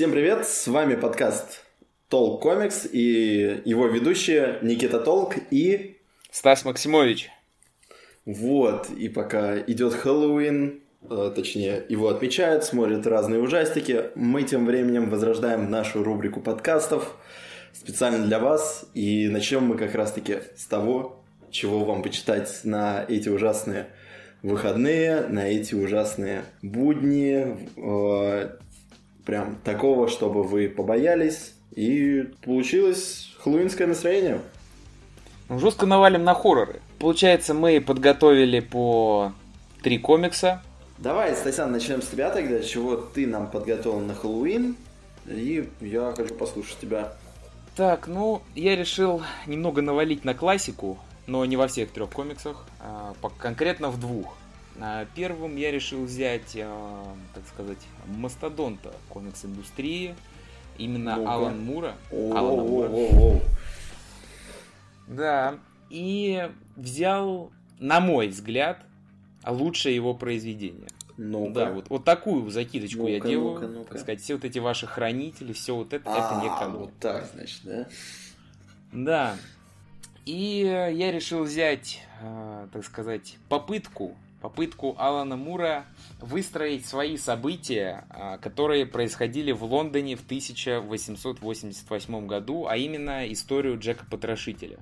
Всем привет, с вами подкаст Толк Комикс и его ведущие Никита Толк и... Стас Максимович. Вот, и пока идет Хэллоуин, э, точнее, его отмечают, смотрят разные ужастики, мы тем временем возрождаем нашу рубрику подкастов специально для вас, и начнем мы как раз-таки с того, чего вам почитать на эти ужасные выходные, на эти ужасные будни, э, прям такого, чтобы вы побоялись, и получилось хэллоуинское настроение. Ну, жестко навалим на хорроры. Получается, мы подготовили по три комикса. Давай, Стасян, начнем с тебя тогда. Чего ты нам подготовил на Хэллоуин? И я хочу послушать тебя. Так, ну, я решил немного навалить на классику, но не во всех трех комиксах, а конкретно в двух. А, первым я решил взять, а, так сказать, мастодонта комикс-индустрии, именно ну Алан Мура. Алана Мура. Да, и взял, на мой взгляд, лучшее его произведение. ну Да, вот, вот такую закидочку ну я делаю. Ну так сказать, все вот эти ваши хранители, все вот это, а, это не ко вот так, значит, да? Да. И я решил взять, так сказать, попытку попытку Алана Мура выстроить свои события, а, которые происходили в Лондоне в 1888 году, а именно историю Джека Потрошителя.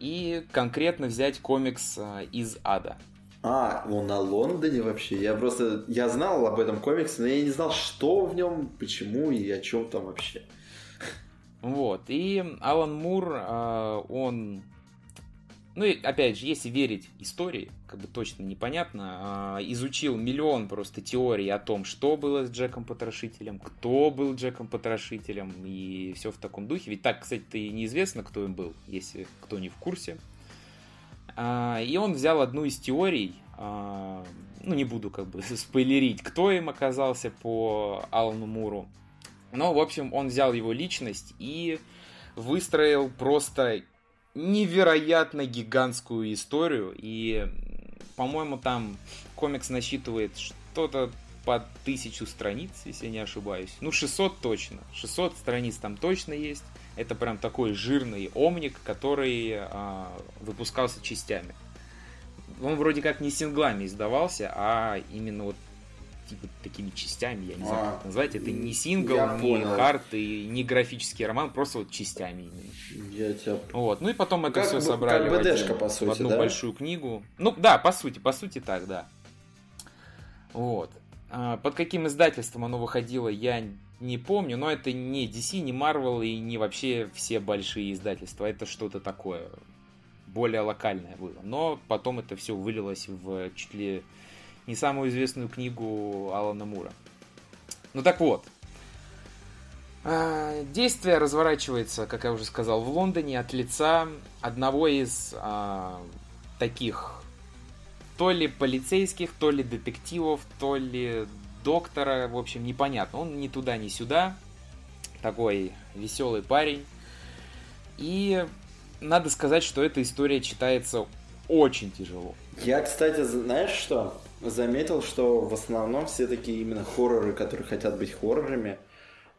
И конкретно взять комикс а, из ада. А, он на Лондоне вообще. Я просто, я знал об этом комиксе, но я не знал, что в нем, почему и о чем там вообще. Вот, и Алан Мур, а, он ну и опять же, если верить истории, как бы точно непонятно, э, изучил миллион просто теорий о том, что было с Джеком Потрошителем, кто был Джеком Потрошителем и все в таком духе. Ведь так, кстати, и неизвестно, кто им был, если кто не в курсе. Э, и он взял одну из теорий, э, ну не буду как бы спойлерить, кто им оказался по Алану Муру. Но, в общем, он взял его личность и выстроил просто невероятно гигантскую историю. И, по-моему, там комикс насчитывает что-то по тысячу страниц, если я не ошибаюсь. Ну, 600 точно. 600 страниц там точно есть. Это прям такой жирный омник, который а, выпускался частями. Он вроде как не синглами издавался, а именно вот типа такими частями, я не знаю, а, как назвать. Это не сингл, не понял. хард и не графический роман, просто вот частями именно. Я тебя... Вот, ну и потом это как, все собрали как в, один, по сути, в одну да? большую книгу. Ну да, по сути, по сути так, да. Вот. А, под каким издательством оно выходило, я не помню, но это не DC, не Marvel и не вообще все большие издательства. Это что-то такое более локальное было. Но потом это все вылилось в чуть ли не самую известную книгу Алана Мура. Ну так вот. А, действие разворачивается, как я уже сказал, в Лондоне от лица одного из а, таких то ли полицейских, то ли детективов, то ли доктора, в общем, непонятно. Он ни туда, ни сюда. Такой веселый парень. И надо сказать, что эта история читается очень тяжело. Я, кстати, знаешь что? Заметил, что в основном все такие именно хорроры, которые хотят быть хоррорами,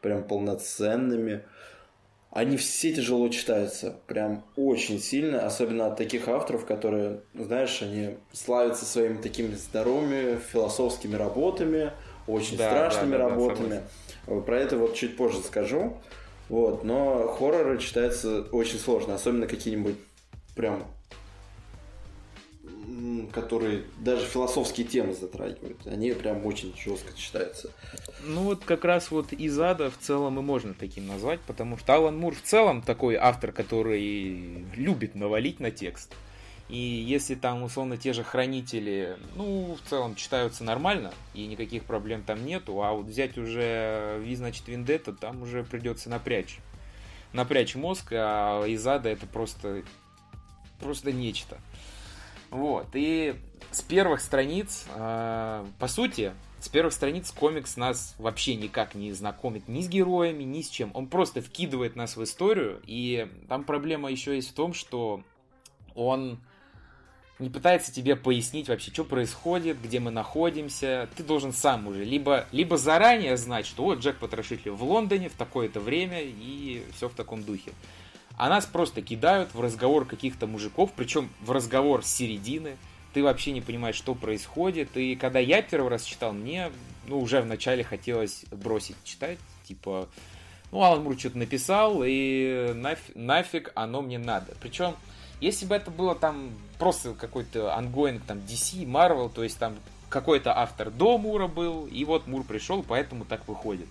прям полноценными, они все тяжело читаются, прям очень сильно, особенно от таких авторов, которые, знаешь, они славятся своими такими здоровыми философскими работами, очень да, страшными да, да, работами. Да, Про это вот чуть позже скажу. Вот, но хорроры читаются очень сложно, особенно какие-нибудь прям которые даже философские темы затрагивают. Они прям очень жестко читаются. Ну вот как раз вот из ада в целом и можно таким назвать, потому что Алан Мур в целом такой автор, который любит навалить на текст. И если там, условно, те же хранители, ну, в целом читаются нормально, и никаких проблем там нету, а вот взять уже Ви, значит, Виндетта, там уже придется напрячь. Напрячь мозг, а из ада это просто, просто нечто. Вот, и с первых страниц, э, по сути, с первых страниц комикс нас вообще никак не знакомит ни с героями, ни с чем. Он просто вкидывает нас в историю, и там проблема еще есть в том, что он не пытается тебе пояснить вообще, что происходит, где мы находимся. Ты должен сам уже либо, либо заранее знать, что вот Джек Потрошитель в Лондоне в такое-то время и все в таком духе. А нас просто кидают в разговор каких-то мужиков, причем в разговор с середины. Ты вообще не понимаешь, что происходит. И когда я первый раз читал, мне ну, уже вначале хотелось бросить читать. Типа, ну, Алан Мур что-то написал, и нафиг, нафиг оно мне надо. Причем если бы это было там просто какой-то ongoing, там, DC, Marvel, то есть там какой-то автор до Мура был, и вот Мур пришел, поэтому так выходит,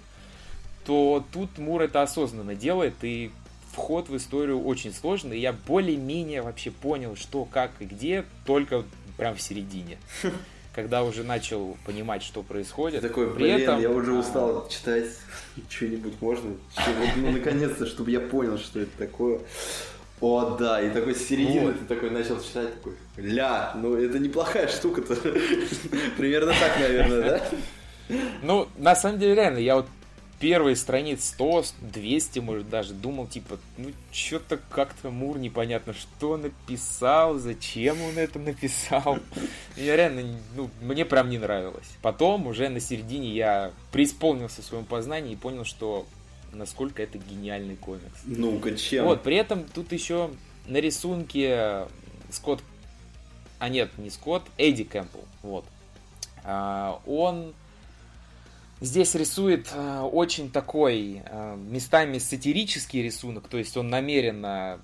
то тут Мур это осознанно делает, и вход в историю очень сложный, и я более-менее вообще понял, что, как и где, только прям в середине. Когда уже начал понимать, что происходит. Такой, блин, При этом... я уже устал читать что-нибудь можно. Ну, наконец-то, чтобы я понял, что это такое. О, да, и такой с середины вот. ты такой начал читать, такой, ля, ну это неплохая штука-то. Примерно так, наверное, да? Ну, на самом деле, реально, я вот первые страниц 100, 200, может, даже думал, типа, ну, что-то как-то Мур непонятно, что написал, зачем он это написал. Я реально, ну, мне прям не нравилось. Потом, уже на середине, я преисполнился в своем познании и понял, что насколько это гениальный комикс. Ну-ка, чем? Вот, при этом тут еще на рисунке Скотт... А нет, не Скотт, Эдди Кэмпбелл. Вот. А, он здесь рисует а, очень такой а, местами сатирический рисунок, то есть он намеренно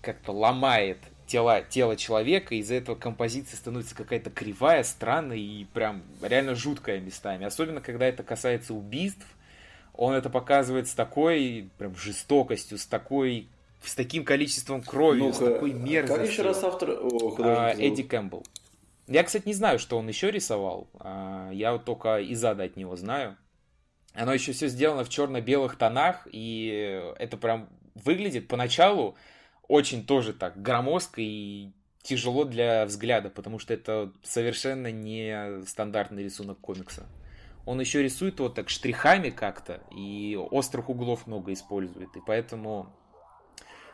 как-то ломает тело, тело человека, из-за этого композиция становится какая-то кривая, странная и прям реально жуткая местами. Особенно, когда это касается убийств, он это показывает с такой прям жестокостью, с такой с таким количеством крови, ну с такой мерзостью. Как еще раз автор? О, а, Эдди Кэмпбелл. Я, кстати, не знаю, что он еще рисовал. А, я вот только из ада от него знаю. Оно еще все сделано в черно-белых тонах, и это прям выглядит поначалу очень тоже так громоздко и тяжело для взгляда, потому что это совершенно не стандартный рисунок комикса он еще рисует вот так штрихами как-то, и острых углов много использует, и поэтому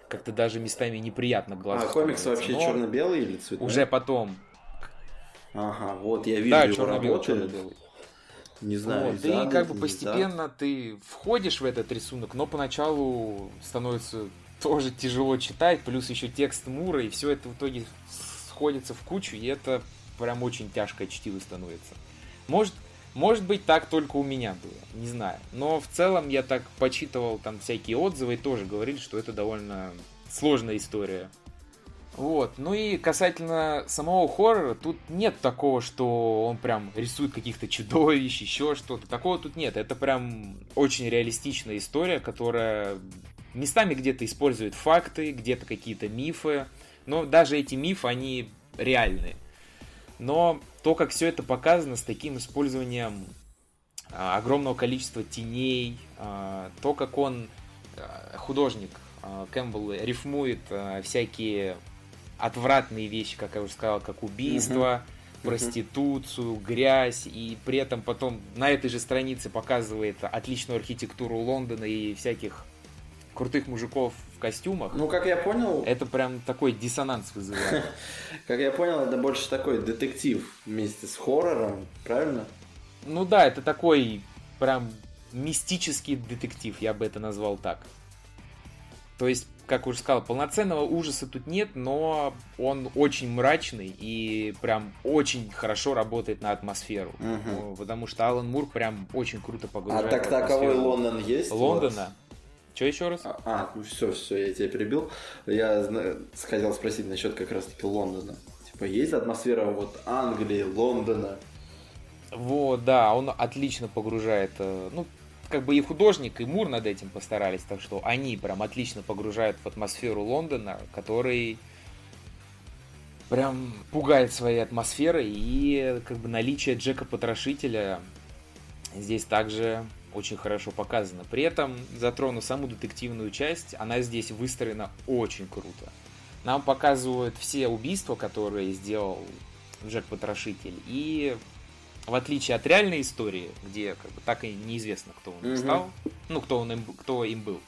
как-то даже местами неприятно глазу. А комикс вообще черно-белый или цветной? Уже потом. Ага, вот я вижу да, его черно-белый, черно-белый. Не знаю, вот, и как бы постепенно ты входишь в этот рисунок, но поначалу становится тоже тяжело читать, плюс еще текст Мура, и все это в итоге сходится в кучу, и это прям очень тяжкое чтиво становится. Может, может быть, так только у меня было, не знаю. Но в целом я так почитывал там всякие отзывы и тоже говорили, что это довольно сложная история. Вот, ну и касательно самого хоррора, тут нет такого, что он прям рисует каких-то чудовищ, еще что-то. Такого тут нет. Это прям очень реалистичная история, которая местами где-то использует факты, где-то какие-то мифы. Но даже эти мифы, они реальные. Но то, как все это показано с таким использованием а, огромного количества теней, а, то, как он, а, художник Кэмпбелл, рифмует всякие отвратные вещи, как я уже сказал, как убийство, uh-huh. проституцию, грязь, и при этом потом на этой же странице показывает отличную архитектуру Лондона и всяких крутых мужиков в костюмах. Ну, как я понял... Это прям такой диссонанс вызывает. Как я понял, это больше такой детектив вместе с хоррором, правильно? Ну да, это такой прям мистический детектив, я бы это назвал так. То есть, как уже сказал, полноценного ужаса тут нет, но он очень мрачный и прям очень хорошо работает на атмосферу. Угу. Потому что Алан Мур прям очень круто погружает. А так таковой Лондон есть? Лондона. Что еще раз? А, а, ну все, все, я тебя перебил. Я хотел спросить насчет как раз-таки Лондона. Типа, есть атмосфера вот Англии, Лондона? Вот, да, он отлично погружает, э, ну, как бы и художник, и Мур над этим постарались, так что они прям отлично погружают в атмосферу Лондона, который прям пугает своей атмосферой, и как бы наличие Джека Потрошителя здесь также очень хорошо показано. При этом, затрону саму детективную часть, она здесь выстроена очень круто. Нам показывают все убийства, которые сделал Джек Потрошитель, и в отличие от реальной истории, где как бы так и неизвестно, кто он mm-hmm. стал, ну, кто, он им, кто им был,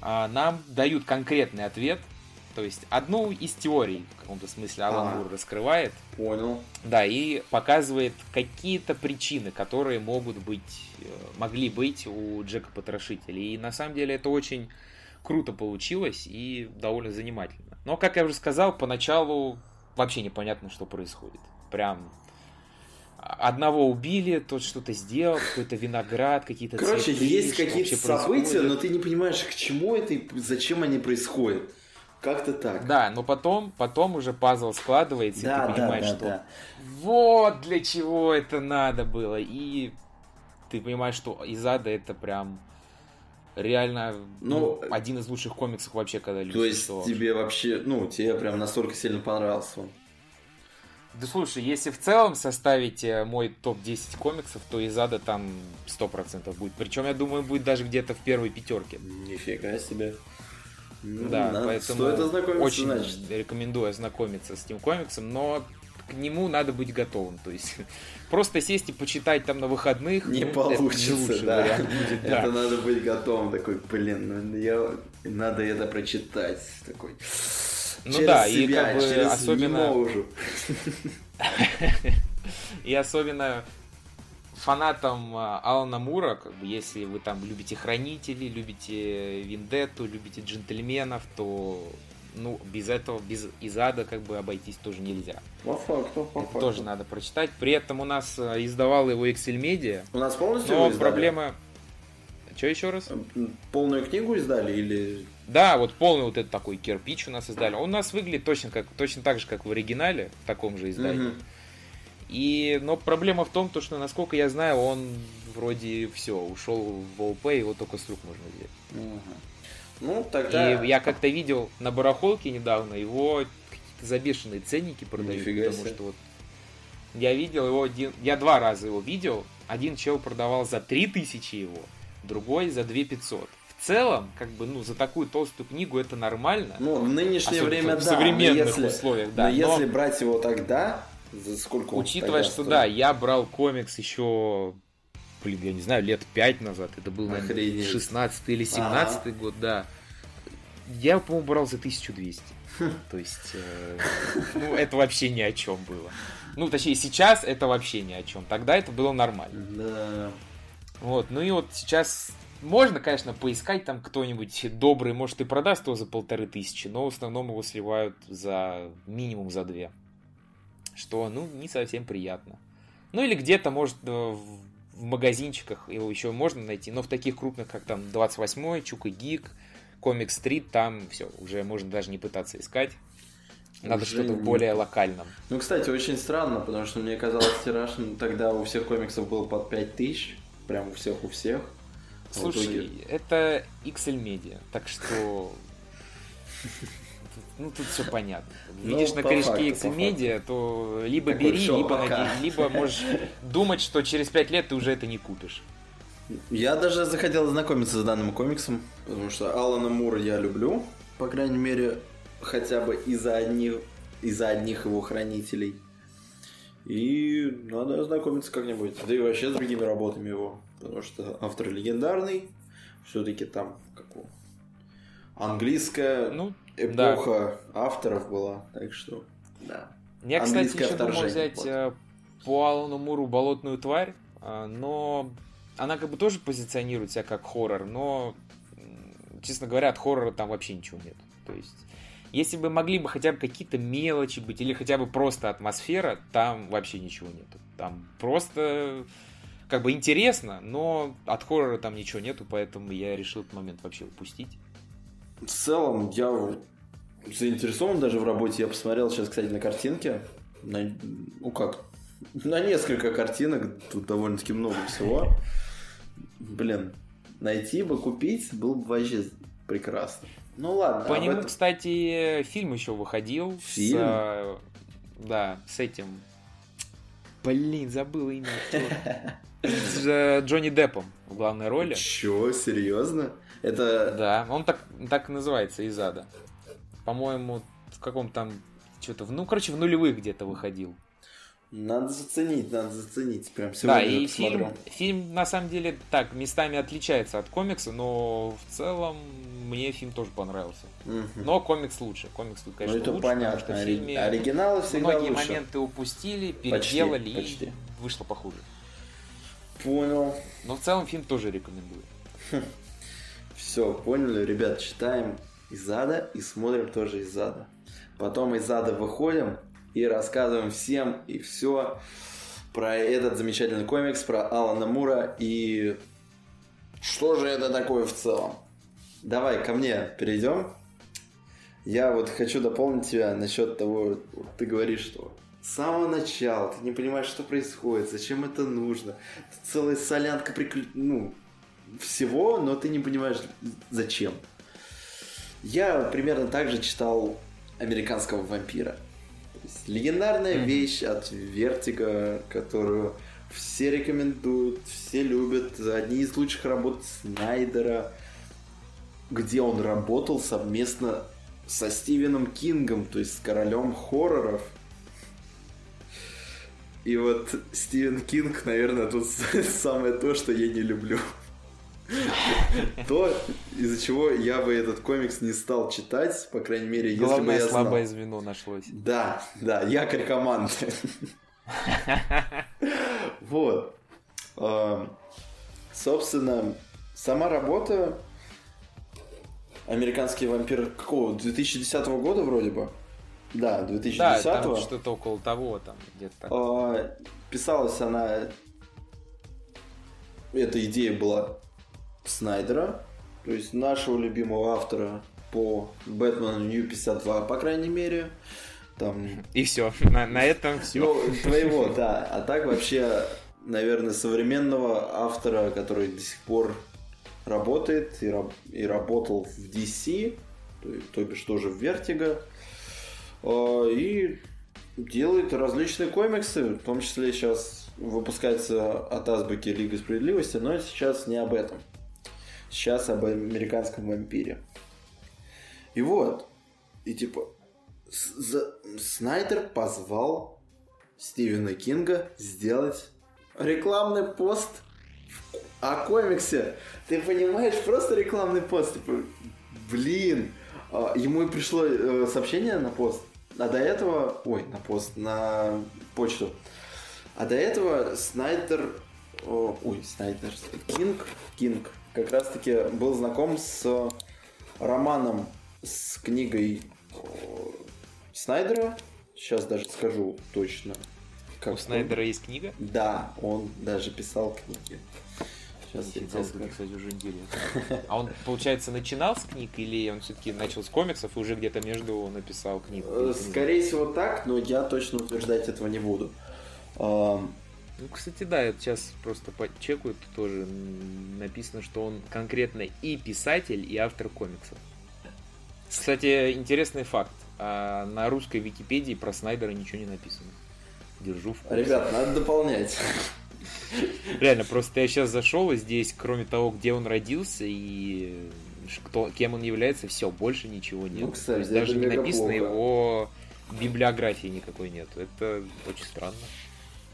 а, нам дают конкретный ответ, То есть одну из теорий, в каком-то смысле, Алан Ага. Мур раскрывает. Понял. Да, и показывает какие-то причины, которые могут быть, э, могли быть у Джека Потрошителя. И на самом деле это очень круто получилось и довольно занимательно. Но, как я уже сказал, поначалу вообще непонятно, что происходит. Прям одного убили, тот что-то сделал, какой-то виноград, какие-то Короче, цветы, есть какие-то события, происходит. но ты не понимаешь, к чему это и зачем они происходят. Как-то так. Да, но потом, потом уже пазл складывается, и да, ты да, понимаешь, да, что да. вот для чего это надо было. И ты понимаешь, что из ада это прям реально Ну, ну, один из лучших комиксов вообще когда-либо То есть тебе вообще, ну, тебе прям настолько сильно понравился он. Да слушай, если в целом составить э, мой топ-10 комиксов, то из ада там 100% будет. Причем, я думаю, будет даже где-то в первой пятерке. Нифига себе. Ну, да, надо- поэтому очень значит. рекомендую ознакомиться с этим комиксом, но к нему надо быть готовым. То есть просто сесть и почитать там на выходных Не ну, это получится, лучший да. вариант будет, да. Это надо быть готовым. Такой, блин, ну я... Надо это прочитать. Такой... Ну через да, и себя, как бы особенно-. И особенно фанатам а, Алана Мура, как бы, если вы там любите Хранителей, любите Виндетту, любите Джентльменов, то ну, без этого, без из ада как бы обойтись тоже нельзя. По факту, по Это факту. тоже надо прочитать. При этом у нас а, издавал его Excel Media, У нас полностью но его издали? проблема... Что еще раз? Полную книгу издали или... Да, вот полный вот этот такой кирпич у нас издали. Он у нас выглядит точно, как, точно так же, как в оригинале, в таком же издании. Мгм. И, но проблема в том, то, что, насколько я знаю, он вроде все, ушел в ОП, его только с рук можно взять. Мгм. Ну, тогда... И я как-то видел на барахолке недавно, его какие-то забешенные ценники продают, Нифига потому себе. что вот я видел его, один, я два раза его видел, один чел продавал за 3000 его, другой за 2500. В целом, как бы, ну, за такую толстую книгу это нормально. Ну, в нынешнее время, в да. современных но если, условиях, да. Но но- если брать его тогда, за сколько Учитывая, что стоил? да, я брал комикс еще, блин, я не знаю, лет 5 назад. Это был, наверное, Охренеть. 16 или 17 год, да. Я, по-моему, брал за 1200. То есть, э, ну, это вообще ни о чем было. Ну, точнее, сейчас это вообще ни о чем. Тогда это было нормально. Да. Вот, ну и вот сейчас можно, конечно, поискать там кто-нибудь добрый, может и продаст его за полторы тысячи, но в основном его сливают за минимум за две. Что, ну, не совсем приятно. Ну или где-то, может, э, в магазинчиках его еще можно найти, но в таких крупных, как там 28-й, Чук и Гик, Комик Стрит, там все, уже можно даже не пытаться искать. Надо Уже что-то не- более локальном. Ну, кстати, очень странно, потому что мне казалось, тираж ну, тогда у всех комиксов был под 5000. Прям у всех, у всех. А Слушай, это XL Media, так что... Ну, тут все понятно. Ну, Видишь на по корешке по Media, то либо Такой, бери, «Всё, либо, пока». наде- либо можешь думать, что через 5 лет ты уже это не купишь. Я даже захотел ознакомиться с данным комиксом, потому что Алана Мура я люблю, по крайней мере, хотя бы из-за одних, из-за одних его хранителей. И надо ознакомиться как-нибудь. Да и вообще с другими работами его. Потому что автор легендарный. Все-таки там как английская Ну, эпоха авторов была. Так что, да. я, кстати, Английское еще думал взять вот. э, по Алану Муру «Болотную тварь», а, но она как бы тоже позиционирует себя как хоррор, но, честно говоря, от хоррора там вообще ничего нет. То есть, если бы могли бы хотя бы какие-то мелочи быть, или хотя бы просто атмосфера, там вообще ничего нету. Там просто как бы интересно, но от хоррора там ничего нету, поэтому я решил этот момент вообще упустить. В целом, я заинтересован даже в работе. Я посмотрел сейчас, кстати, на картинки. На- ну как? На несколько картинок. Тут довольно-таки много всего. Блин, найти бы, купить было бы вообще прекрасно. Ну ладно. По нему, этом- кстати, фильм еще выходил. Фильм? С, э, да, с этим. Блин, забыл имя. актера. С э, Джонни Деппом в главной роли. Чё, серьезно? Это... Да, он так, так и называется из ада. По-моему, в каком там что-то, ну, короче, в нулевых где-то выходил. Надо заценить, надо заценить. Прям сегодня да, и фильм, фильм на самом деле так местами отличается от комикса, но в целом мне фильм тоже понравился. Угу. Но комикс лучше. Комикс, конечно, ну, это лучше, понятно. потому что в фильме Оригиналы всегда многие лучше. моменты упустили, переделали почти, почти. и вышло похуже. Понял. Но в целом фильм тоже рекомендую. Все, поняли, ребят, читаем из ада и смотрим тоже из ада. Потом из ада выходим и рассказываем всем и все про этот замечательный комикс, про Алана Мура и что же это такое в целом. Давай ко мне перейдем. Я вот хочу дополнить тебя насчет того, ты говоришь, что с самого начала ты не понимаешь, что происходит, зачем это нужно. Это целая солянка приклю... ну, всего, но ты не понимаешь, зачем. Я примерно так же читал Американского вампира. легендарная mm-hmm. вещь от Vertigo, которую все рекомендуют, все любят. Одни из лучших работ Снайдера, где он работал совместно со Стивеном Кингом, то есть с королем хорроров. И вот Стивен Кинг, наверное, тут самое то, что я не люблю. То, из-за чего я бы этот комикс не стал читать, по крайней мере, если Главное, бы я знал. слабое звено нашлось. Да, да, якорь команды. Вот. Собственно, сама работа Американский вампир какого? 2010 года вроде бы? Да, 2010 Да, там что-то около того там где-то. Писалась она... Эта идея была Снайдера, то есть нашего любимого автора по Бэтмену Нью 52, по крайней мере. Там... И все, на, на этом все. Ну, твоего, да. А так вообще, наверное, современного автора, который до сих пор работает и, раб, и работал в DC, то, то бишь тоже в Vertigo, э, и делает различные комиксы, в том числе сейчас выпускается от азбуки Лига Справедливости, но сейчас не об этом. Сейчас об американском вампире. И вот, и типа, с- Снайдер позвал Стивена Кинга сделать рекламный пост о комиксе. Ты понимаешь, просто рекламный пост. Типа, блин, а, ему пришло э, сообщение на пост. А до этого, ой, на пост, на почту. А до этого Снайдер, ой, Снайдер, Кинг, Кинг как раз-таки был знаком с романом, с книгой Снайдера. Сейчас даже скажу точно. Как У Снайдера он... есть книга? Да, он даже писал книги. Сейчас я тебе скажу. кстати, уже интересно. А он, получается, начинал с книг или он все-таки начал с комиксов и уже где-то между написал книгу? Э, скорее всего так, но я точно утверждать этого не буду. Ну, кстати, да, я сейчас просто подчекаю, тут тоже написано, что он конкретно и писатель, и автор комиксов. Кстати, интересный факт. А на русской Википедии про Снайдера ничего не написано. Держу в курсе. Ребят, надо дополнять. Реально, просто я сейчас зашел, и здесь, кроме того, где он родился и кто, кем он является, все, больше ничего нет. Ну, кстати, есть даже не написано плохо. его библиографии никакой нет. Это очень странно.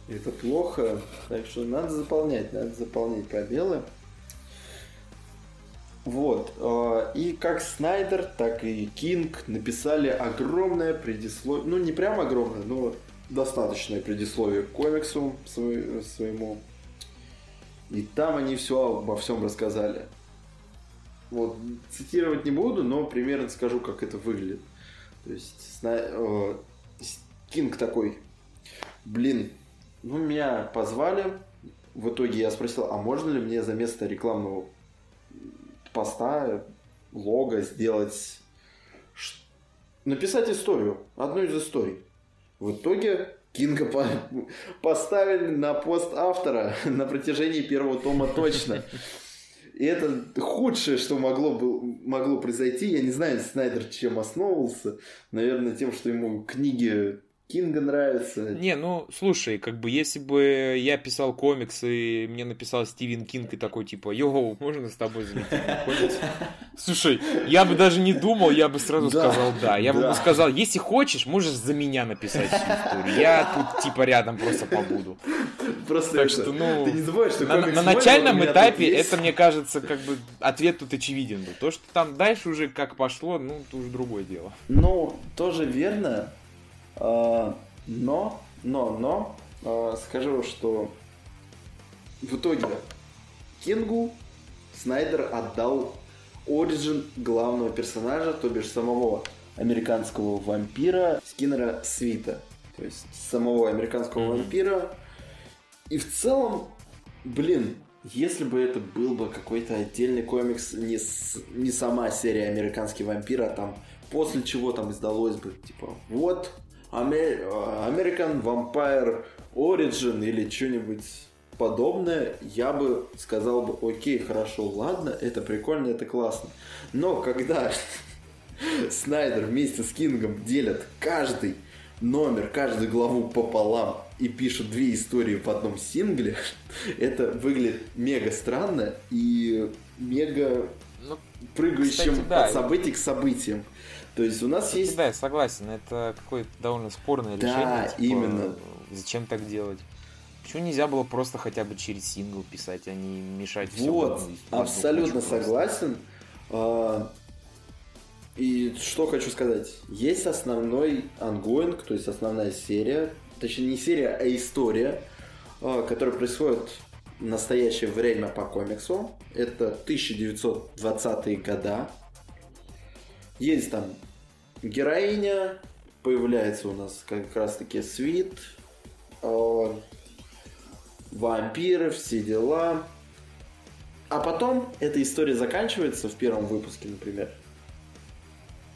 Это плохо, так что надо заполнять, надо заполнять пробелы. Вот. Э, и как Снайдер, так и Кинг написали огромное предисловие, ну не прям огромное, но достаточное предисловие к комиксу своему. И там они все обо всем рассказали. Вот, цитировать не буду, но примерно скажу, как это выглядит. То есть, э, Кинг такой, блин, ну, меня позвали. В итоге я спросил, а можно ли мне за место рекламного поста, лого сделать... Написать историю, одну из историй. В итоге Кинга по поставили на пост автора на протяжении первого тома точно. И это худшее, что могло, был, могло произойти. Я не знаю, Снайдер чем основывался. Наверное, тем, что ему книги Кинга нравится. Не, ну, слушай, как бы, если бы я писал комиксы, и мне написал Стивен Кинг и такой, типа, йоу, можно с тобой залететь на комикс? Слушай, я бы даже не думал, я бы сразу Да, сказал да. Я бы да. сказал, если хочешь, можешь за меня написать историю. Я тут, типа, рядом просто побуду. Просто Так это- что, ну, ты не забывай, что На, на начальном этапе это, мне кажется, как бы ответ тут очевиден был. То, что там дальше уже как пошло, ну, это уже другое дело. Ну, тоже верно. А, но, но, но, а, скажу, что в итоге Кингу Снайдер отдал оригин главного персонажа, то бишь самого американского вампира Скиннера Свита. То есть самого американского Мгм. вампира. И в целом, блин, если бы это был бы какой-то отдельный комикс, не, с- не сама серия «Американский вампир», а там после чего там издалось бы, типа, вот, American Vampire Origin или что-нибудь подобное, я бы сказал бы, окей, хорошо, ладно, это прикольно, это классно. Но когда Снайдер вместе с Кингом делят каждый номер, каждую главу пополам и пишут две истории в одном сингле, это выглядит мега странно и мега Ну, прыгающим Кстати, да. от событий к событиям. То есть у нас есть... да, я согласен, это какое-то довольно спорное Да, решение. типа, именно. Зачем так делать? Почему нельзя было просто хотя бы через сингл писать, а не мешать все Вот, абсолютно согласен. А, И что хочу сказать. Есть основной ongoing, то есть основная серия, точнее не серия, а история, а, которая происходит в настоящее время по комиксу. Это 1920-е года. Есть там героиня, появляется у нас как раз таки Свит, а, вампиры, все дела. А потом эта история заканчивается в первом выпуске, например.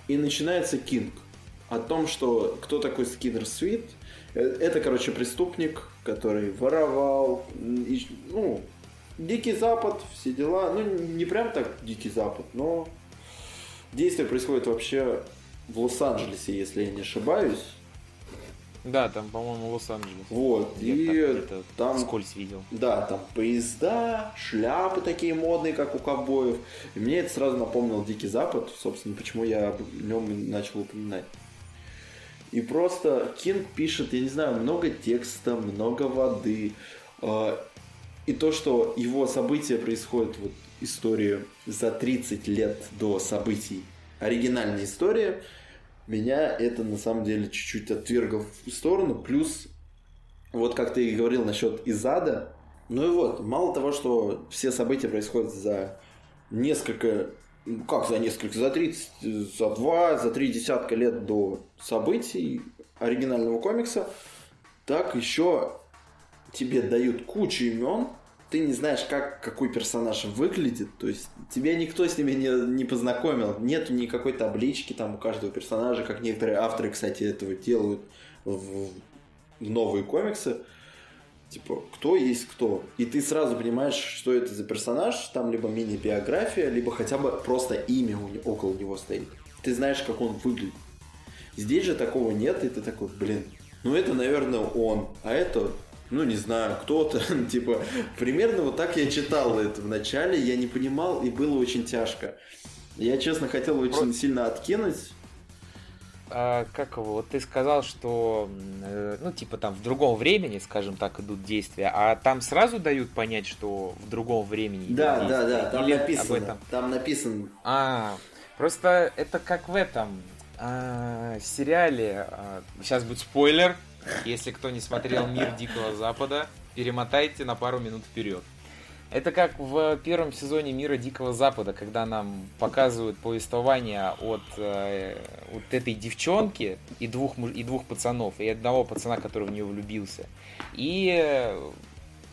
И начинается Кинг. О том, что кто такой Скиннер Свит. Э, Это, короче, преступник, который воровал. и, ну, Дикий Запад, все дела. Ну, не прям так Дикий Запад, но действие происходит вообще в Лос-Анджелесе, если я не ошибаюсь. Да, там, по-моему, Лос-Анджелес. Вот. И где-то там вскользь видел. Да, там поезда, шляпы такие модные, как у ковбоев. И мне это сразу напомнил Дикий Запад, собственно, почему я об нем начал упоминать. И просто Кинг пишет, я не знаю, много текста, много воды. Э, И то, что его события происходят, вот историю за 30 лет до событий, оригинальная история, меня это на самом деле чуть-чуть отвергло в сторону. Плюс вот как ты и говорил насчет Изада. Ну и вот, мало того, что все события происходят за несколько, ну, как за несколько, за 30, за 2, за 3 десятка лет до событий оригинального комикса, так еще тебе дают кучу имен, ты не знаешь, как какой персонаж выглядит, то есть тебя никто с ними не, не познакомил, нету никакой таблички там у каждого персонажа, как некоторые авторы, кстати, этого делают в, в новые комиксы. Типа, кто есть кто. И ты сразу понимаешь, что это за персонаж, там либо мини-биография, либо хотя бы просто имя у не- около него стоит. Ты знаешь, как он выглядит. Здесь же такого нет, и ты такой, блин, ну это, наверное, он, а это, ну не знаю, кто-то, типа, примерно вот так я читал это в начале, я не понимал, и было очень тяжко. Я, честно, хотел очень сильно откинуть. А, как его? Вот ты сказал, что, э, ну, типа там в другом времени, скажем так, идут действия, а там сразу дают понять, что в другом времени идут Да, да, действия? да, там Или об написано, этом? там написано, А, просто это как в этом а, сериале. а, сейчас будет спойлер. Если кто не смотрел Мир Дикого Запада, перемотайте на пару минут вперед. Это как в первом сезоне Мира Дикого Запада, когда нам показывают повествование от э, вот этой девчонки и двух, и двух пацанов, и одного пацана, который в нее влюбился. И э,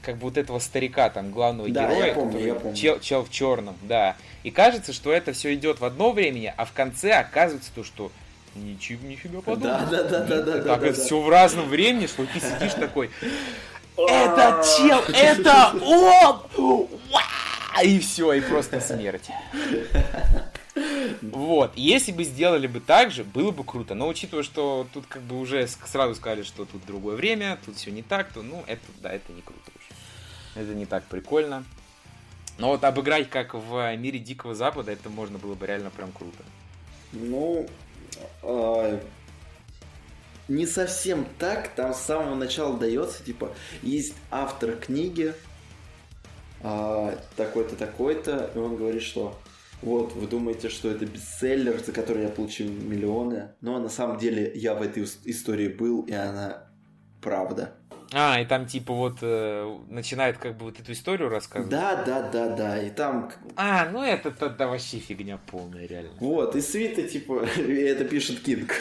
как бы вот этого старика, там, главного Да, героя, я помню, который я помню. Чел, чел в черном, да. И кажется, что это все идет в одно время, а в конце оказывается то, что ничего, нифига подобного. Да, да, да, да, да, да, Так да, это да. все в разном времени, что ты сидишь такой, это чел, это он! И все, и просто смерть. Вот, если бы сделали бы так же, было бы круто. Но учитывая, что тут как бы уже сразу сказали, что тут другое время, тут все не так, то, ну, это, да, это не круто уже. Это не так прикольно. Но вот обыграть как в мире Дикого Запада, это можно было бы реально прям круто. Ну, а, не совсем так. Там с самого начала дается, типа, есть автор книги, а, такой-то, такой-то, и он говорит, что вот, вы думаете, что это бестселлер, за который я получил миллионы, но на самом деле я в этой истории был, и она правда. А, и там типа вот э, начинает как бы вот эту историю рассказывать. Да, да, да, да. И там. А, ну это тогда вообще фигня полная, реально. Вот, и свита, типа, это пишет Кинг.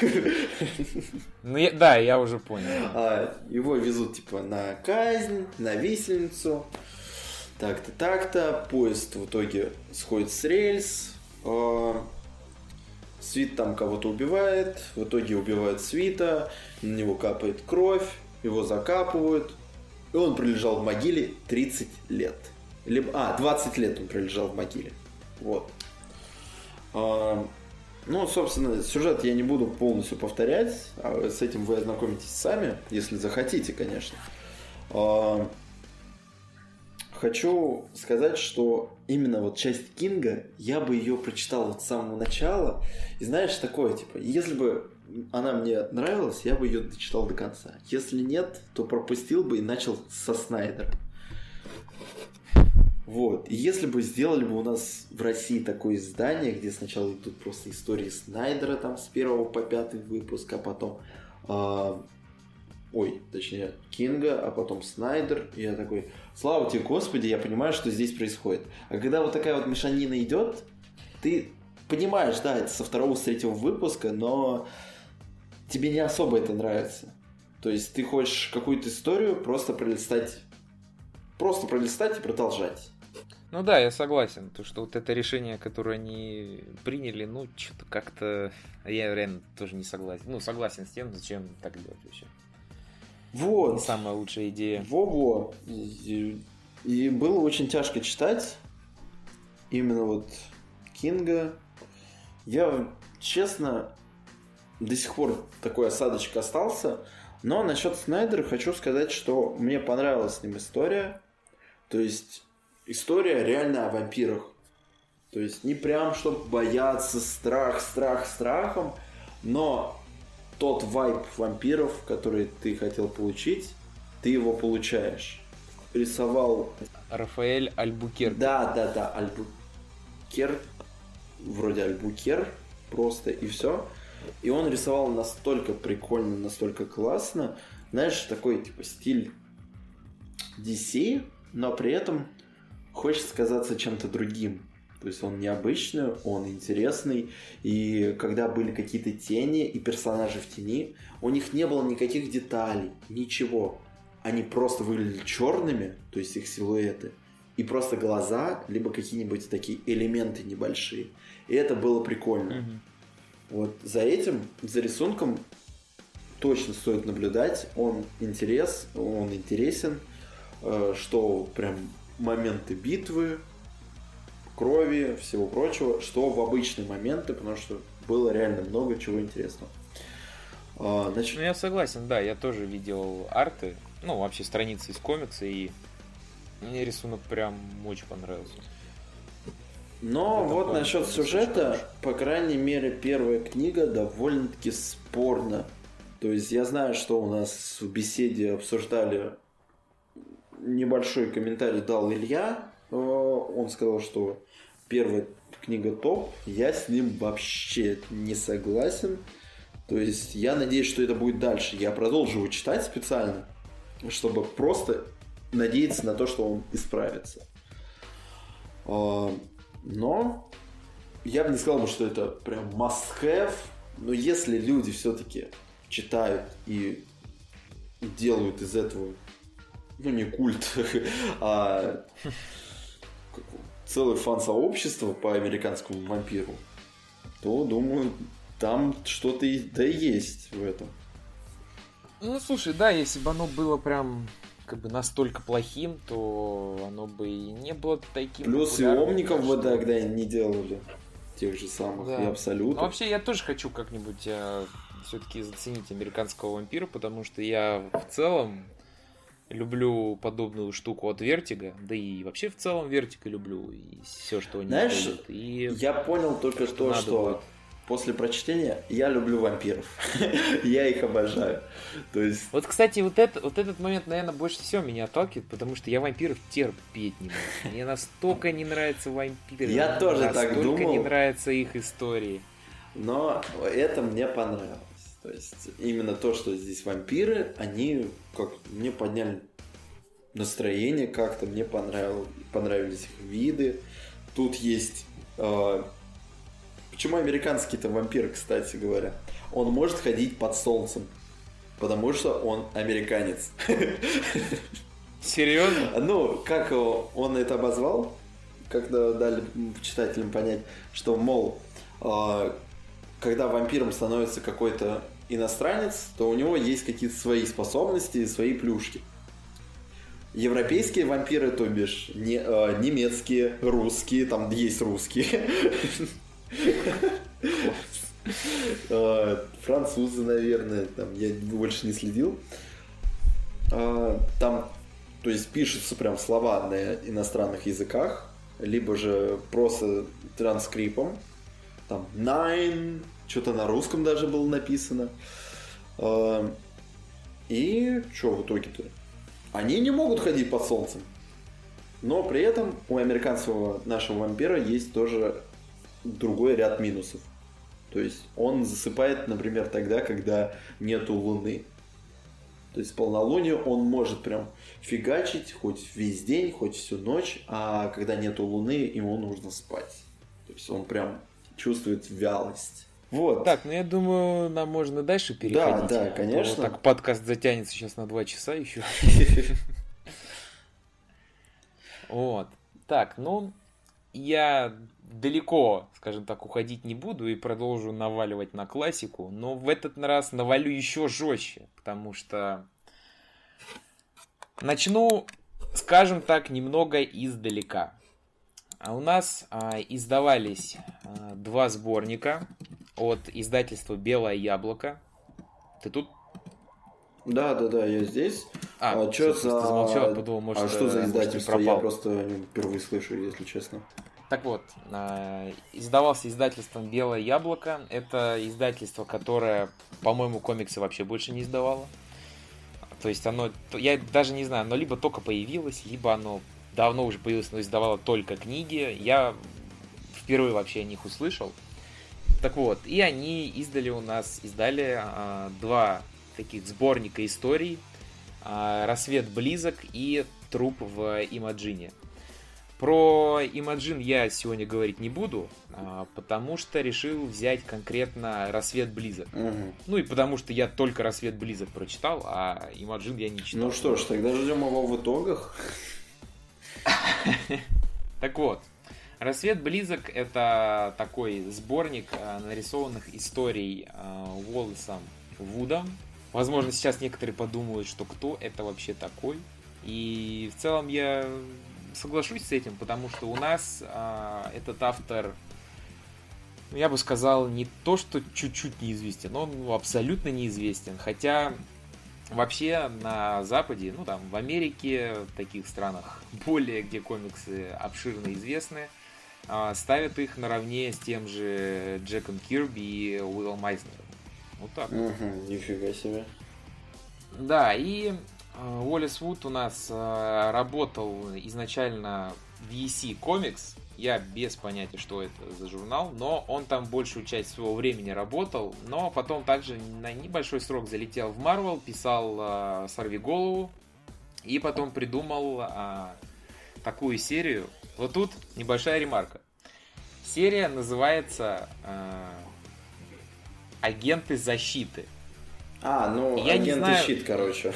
Ну я, да, я уже понял. А, его везут, типа, на казнь, на висельницу. Так-то, так-то. Поезд в итоге сходит с рельс. А, Свит там кого-то убивает. В итоге убивает Свита. На него капает кровь его закапывают, и он пролежал в могиле 30 лет. Либо, а, 20 лет он пролежал в могиле. Вот. А, ну, собственно, сюжет я не буду полностью повторять. А с этим вы ознакомитесь сами, если захотите, конечно. А, хочу сказать, что именно вот часть Кинга, я бы ее прочитал вот с самого начала. И знаешь, такое, типа, если бы она мне нравилась, я бы ее дочитал до конца. Если нет, то пропустил бы и начал со Снайдера. Вот. И если бы сделали бы у нас в России такое издание, где сначала идут просто истории Снайдера там с первого по пятый выпуск, а потом... Э, ой, точнее, Кинга, а потом Снайдер. И я такой, слава тебе, Господи, я понимаю, что здесь происходит. А когда вот такая вот мешанина идет, ты понимаешь, да, это со второго, с третьего выпуска, но тебе не особо это нравится. То есть ты хочешь какую-то историю просто пролистать, просто пролистать и продолжать. Ну да, я согласен. То, что вот это решение, которое они приняли, ну, что-то как-то... Я реально тоже не согласен. Ну, согласен с тем, зачем так делать вообще. Вот. Не самая лучшая идея. Во-во. И, и было очень тяжко читать. Именно вот Кинга. Я, честно, до сих пор такой осадочек остался. Но насчет Снайдера хочу сказать, что мне понравилась с ним история. То есть история реально о вампирах. То есть не прям, чтобы бояться, страх, страх страхом, но тот вайп вампиров, который ты хотел получить, ты его получаешь. Рисовал... Рафаэль Альбукер. Да, да, да, Альбукер. Вроде Альбукер просто, и все. И он рисовал настолько прикольно, настолько классно. Знаешь, такой типа стиль DC, но при этом хочется казаться чем-то другим. То есть он необычный, он интересный. И когда были какие-то тени и персонажи в тени, у них не было никаких деталей, ничего. Они просто выглядели черными, то есть их силуэты, и просто глаза, либо какие-нибудь такие элементы небольшие. И это было прикольно. Mm-hmm. Вот за этим, за рисунком точно стоит наблюдать. Он интерес, он интересен, э, что прям моменты битвы, крови, всего прочего, что в обычные моменты, потому что было реально много чего интересного. А, значит... Ну, я согласен, да, я тоже видел арты, ну, вообще страницы из комикса, и мне рисунок прям очень понравился. Но это вот насчет сюжета, по крайней мере, первая книга довольно-таки спорна. То есть я знаю, что у нас в беседе обсуждали небольшой комментарий дал Илья. Э, он сказал, что первая книга топ. Я с ним вообще не согласен. То есть я надеюсь, что это будет дальше. Я продолжу его читать специально, чтобы просто надеяться на то, что он исправится. Но я бы не сказал, что это прям must-have, но если люди все-таки читают и делают из этого, ну не культ, а целое фан-сообщество по американскому вампиру, то, думаю, там что-то и, да есть в этом. Ну, слушай, да, если бы оно было прям как бы настолько плохим, то оно бы и не было таким Плюс и Омников бы тогда не делали. тех же самых Да. и абсолютов. Ну, вообще, я тоже хочу как-нибудь э, все-таки заценить Американского вампира, потому что я в целом люблю подобную штуку от Vertigo, да и вообще в целом Vertigo люблю, и все, что они Знаешь, делают. И Я понял только Что что, что. После прочтения я люблю вампиров. я их обожаю. То есть, Вот, кстати, вот, это, вот этот момент, наверное, больше всего меня отталкивает, потому что я вампиров терпеть не могу. Мне настолько не нравятся вампиры. Я тоже так настолько думал. не нравятся их истории. но это мне понравилось. То есть, именно то, что здесь вампиры, они как мне подняли настроение как-то, мне понравил, понравились их виды. Тут есть... э, почему американский-то вампир, кстати говоря? Он может ходить под солнцем, потому что он американец. Серьезно? Ну, как его- он это обозвал, когда дали читателям понять, что, мол, э, когда вампиром становится какой-то иностранец, то у него есть какие-то свои способности свои плюшки. Европейские вампиры, то бишь не, э, немецкие, русские, там есть русские. Э, Французы, наверное, там я больше не следил. Э, Там, то есть пишутся прям слова на иностранных языках, либо же просто транскрипом. Там nine, что-то на русском даже было написано. Э, И что в итоге-то? Они не могут ходить под солнцем. Но при этом у американского нашего вампира есть тоже другой ряд минусов. То есть он засыпает, например, тогда, когда нету луны. То есть в полнолуние он может прям фигачить хоть весь день, хоть всю ночь, а когда нету луны, ему нужно спать. То есть он прям чувствует вялость. Вот. Так, ну я думаю, нам можно дальше переходить. да, А то конечно. Так подкаст затянется сейчас на два часа еще. Вот. Так, ну, я далеко, скажем так, уходить не буду и продолжу наваливать на классику, но в этот раз навалю еще жестче, потому что начну, скажем так, немного издалека. А у нас а, издавались а, два сборника от издательства «Белое яблоко». Ты тут? Да, да, да, я здесь. А, А, всё, за... замолчал, подумал, может, а что за э, может, издательство? Я просто нём впервые слышу, если честно. Так вот, а, издавался издательством «Белое яблоко». Это издательство, которое, по-моему, комиксы вообще больше не издавало. То есть оно, я даже не знаю, оно либо только появилось, либо оно давно уже появилось, но издавало только книги. Я впервые вообще о них услышал. Так вот, и они издали у нас, издали а, два таких сборника историй. а, «Рассвет близок» и «Труп в Имаджине». Про Имаджин я сегодня говорить не буду, а, потому что решил взять конкретно «Рассвет близок». Мгм. Ну и потому что я только «Рассвет близок» прочитал, а Имаджин я не читал. Ну что ж, тогда ждем его в итогах. Так вот, «Рассвет близок» — это такой сборник а, нарисованных историй Уоллесом Вудом. Возможно, сейчас некоторые подумают, что кто это вообще такой. И в целом я соглашусь с этим, потому что у нас а, этот автор, ну, я бы сказал, не то, что чуть-чуть неизвестен, он абсолютно неизвестен. Хотя Вообще на Западе, ну там в Америке, в таких странах более, где комиксы обширно известны, а, ставят их наравне с тем же Джеком Кирби и Уиллом Майзнером. Вот так. Мгм, Нифига себе. Да, и э, Уоллес Вуд у нас э, работал изначально в EC Comics. Я без понятия, что это за журнал, но он там большую часть своего времени работал, но потом также на небольшой срок залетел в Marvel, писал э, «Сорви голову», и потом придумал э, такую серию. Вот тут небольшая ремарка. Серия называется э, «Агенты защиты». А, ну, Я не агенты знаю. щит, короче.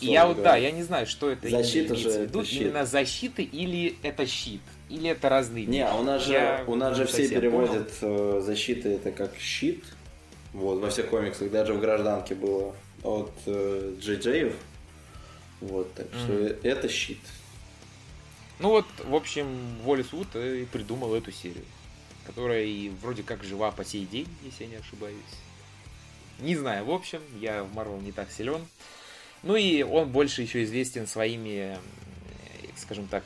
Я вот, да, я не знаю, что это Защита же в виду. это щит. Именно защита или это щит, или это разные Не, вещи. у нас же, Я у нас же не все переводят э, защита это как щит. Вот, во всех комиксах, даже в гражданке было от э, Джей. Вот, так что э, это щит. Ну вот, в общем, Уоллес Вуд и придумал эту серию. Которая вроде как жива по сей день, если я не ошибаюсь. Не знаю, в общем, я в Марвел не так силен. Ну и он больше еще известен своими, скажем так,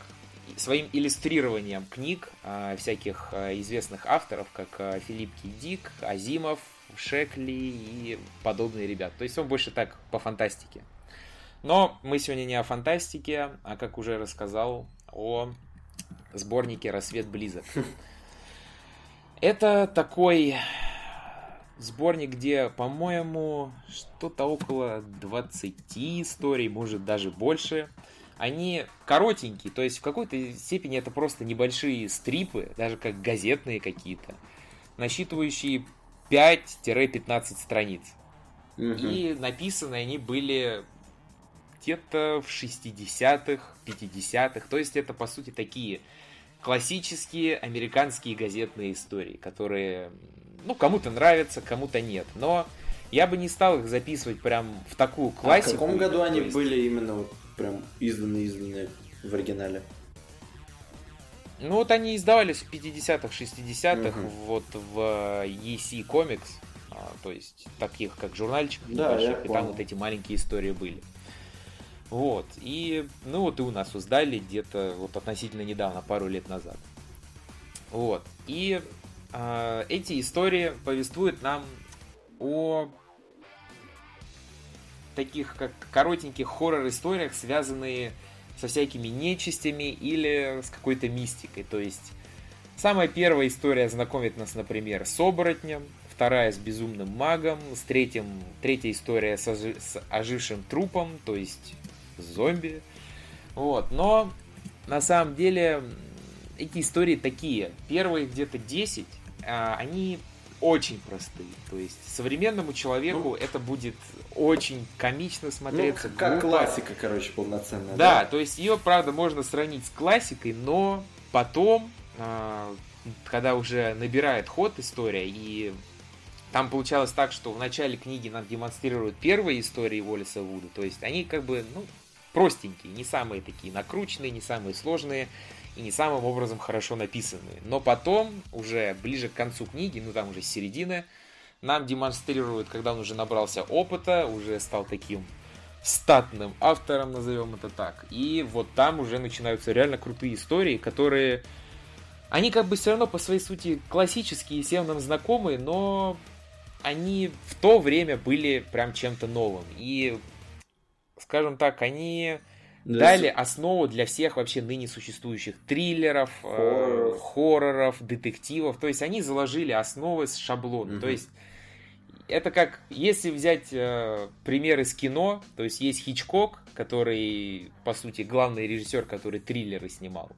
своим иллюстрированием книг а, всяких а, известных авторов, как а, Филипп Дик, Азимов, Шекли и подобные ребята. То есть он больше так по фантастике. Но мы сегодня не о фантастике, а, как уже рассказал, о сборнике «Рассвет близок». Это такой сборник, где, по-моему, что-то около 20 историй, может даже больше. Они коротенькие, то есть в какой-то степени это просто небольшие стрипы, даже как газетные какие-то, насчитывающие 5-15 страниц. Угу. И написаны они были где-то в 60-х, 50-х. То есть это, по сути, такие классические американские газетные истории, которые, ну, кому-то нравятся, кому-то нет. Но я бы не стал их записывать прям в такую классику. А в каком году они есть... были именно вот прям изданы-изданы в оригинале? Ну вот они издавались в 50-х, 60-х угу. вот в EC Comics, а, то есть таких как журнальчик да, и там вот эти маленькие истории были. Вот, и, ну вот и у нас создали где-то вот относительно недавно, пару лет назад. Вот, и э, эти истории повествуют нам о таких как коротеньких хоррор-историях, связанные со всякими нечистями или с какой-то мистикой. То есть самая первая история знакомит нас, например, с оборотнем, вторая с безумным магом, с третьим, третья история с, ожи, с ожившим трупом, то есть зомби. Вот, но на самом деле эти истории такие. Первые где-то 10, а, они очень простые. То есть современному человеку ну, это будет очень комично смотреться. Ну, как глупо. классика, короче, полноценная. Да, да, то есть ее, правда, можно сравнить с классикой, но потом, а, когда уже набирает ход история, и там получалось так, что в начале книги нам демонстрируют первые истории Уоллеса Вуда, то есть они как бы, ну, простенькие, не самые такие накрученные, не самые сложные и не самым образом хорошо написанные. Но потом, уже ближе к концу книги, ну там уже с середины, нам демонстрируют, когда он уже набрался опыта, уже стал таким статным автором, назовем это так. И вот там уже начинаются реально крутые истории, которые... Они как бы все равно по своей сути классические, всем нам знакомые, но они в то время были прям чем-то новым. И, скажем так, они да, дали основу для всех вообще ныне существующих триллеров, э, хорроров, э, хорроров детективов. То есть они заложили основы с шаблона. Угу. То есть это как, если взять э, пример из кино, то есть есть Хичкок, который, по сути, главный режиссер, который триллеры снимал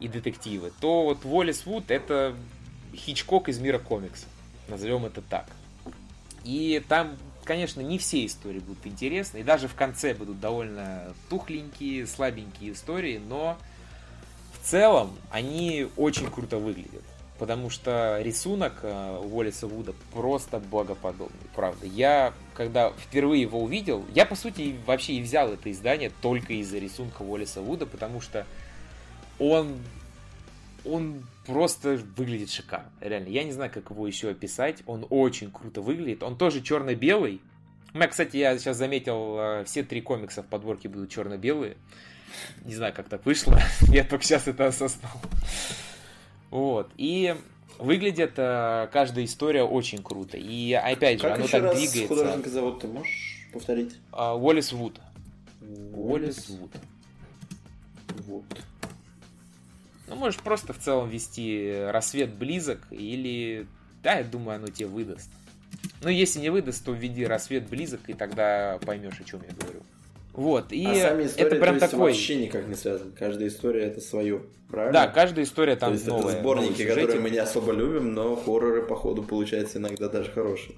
и детективы, то вот Уоллес Вуд это Хичкок из мира комикса, назовем это так. И там, конечно, не все истории будут интересны, и даже в конце будут довольно тухленькие, слабенькие истории, но в целом они очень круто выглядят потому что рисунок э, Уоллиса Вуда просто богоподобный, правда. Я, когда впервые его увидел, я, по сути, вообще и взял это издание только из-за рисунка Уоллиса Вуда, потому что он, он просто выглядит шикарно, реально. Я не знаю, как его еще описать, он очень круто выглядит, он тоже черно-белый. У меня, кстати, я сейчас заметил, э, все три комикса в подборке будут черно-белые. Не знаю, как так вышло, я только сейчас это осознал. Вот. И выглядит э, каждая история очень круто. И опять же, как оно так раз двигается. художника зовут, ты можешь повторить? А, Уоллес Вуд. Уоллес Вуд. Вот. Ну, можешь просто в целом ввести «Рассвет близок» или... Да, я думаю, оно тебе выдаст. Ну, если не выдаст, то введи «Рассвет близок», и тогда поймешь, о чем я говорю. Вот, и а сами истории, это прям то есть, такой... вообще никак не связано. Каждая история это свое, правильно? Да, каждая история там то есть новая. Это сборники, которые мы не особо любим, но хорроры, походу, получаются иногда даже хорошие.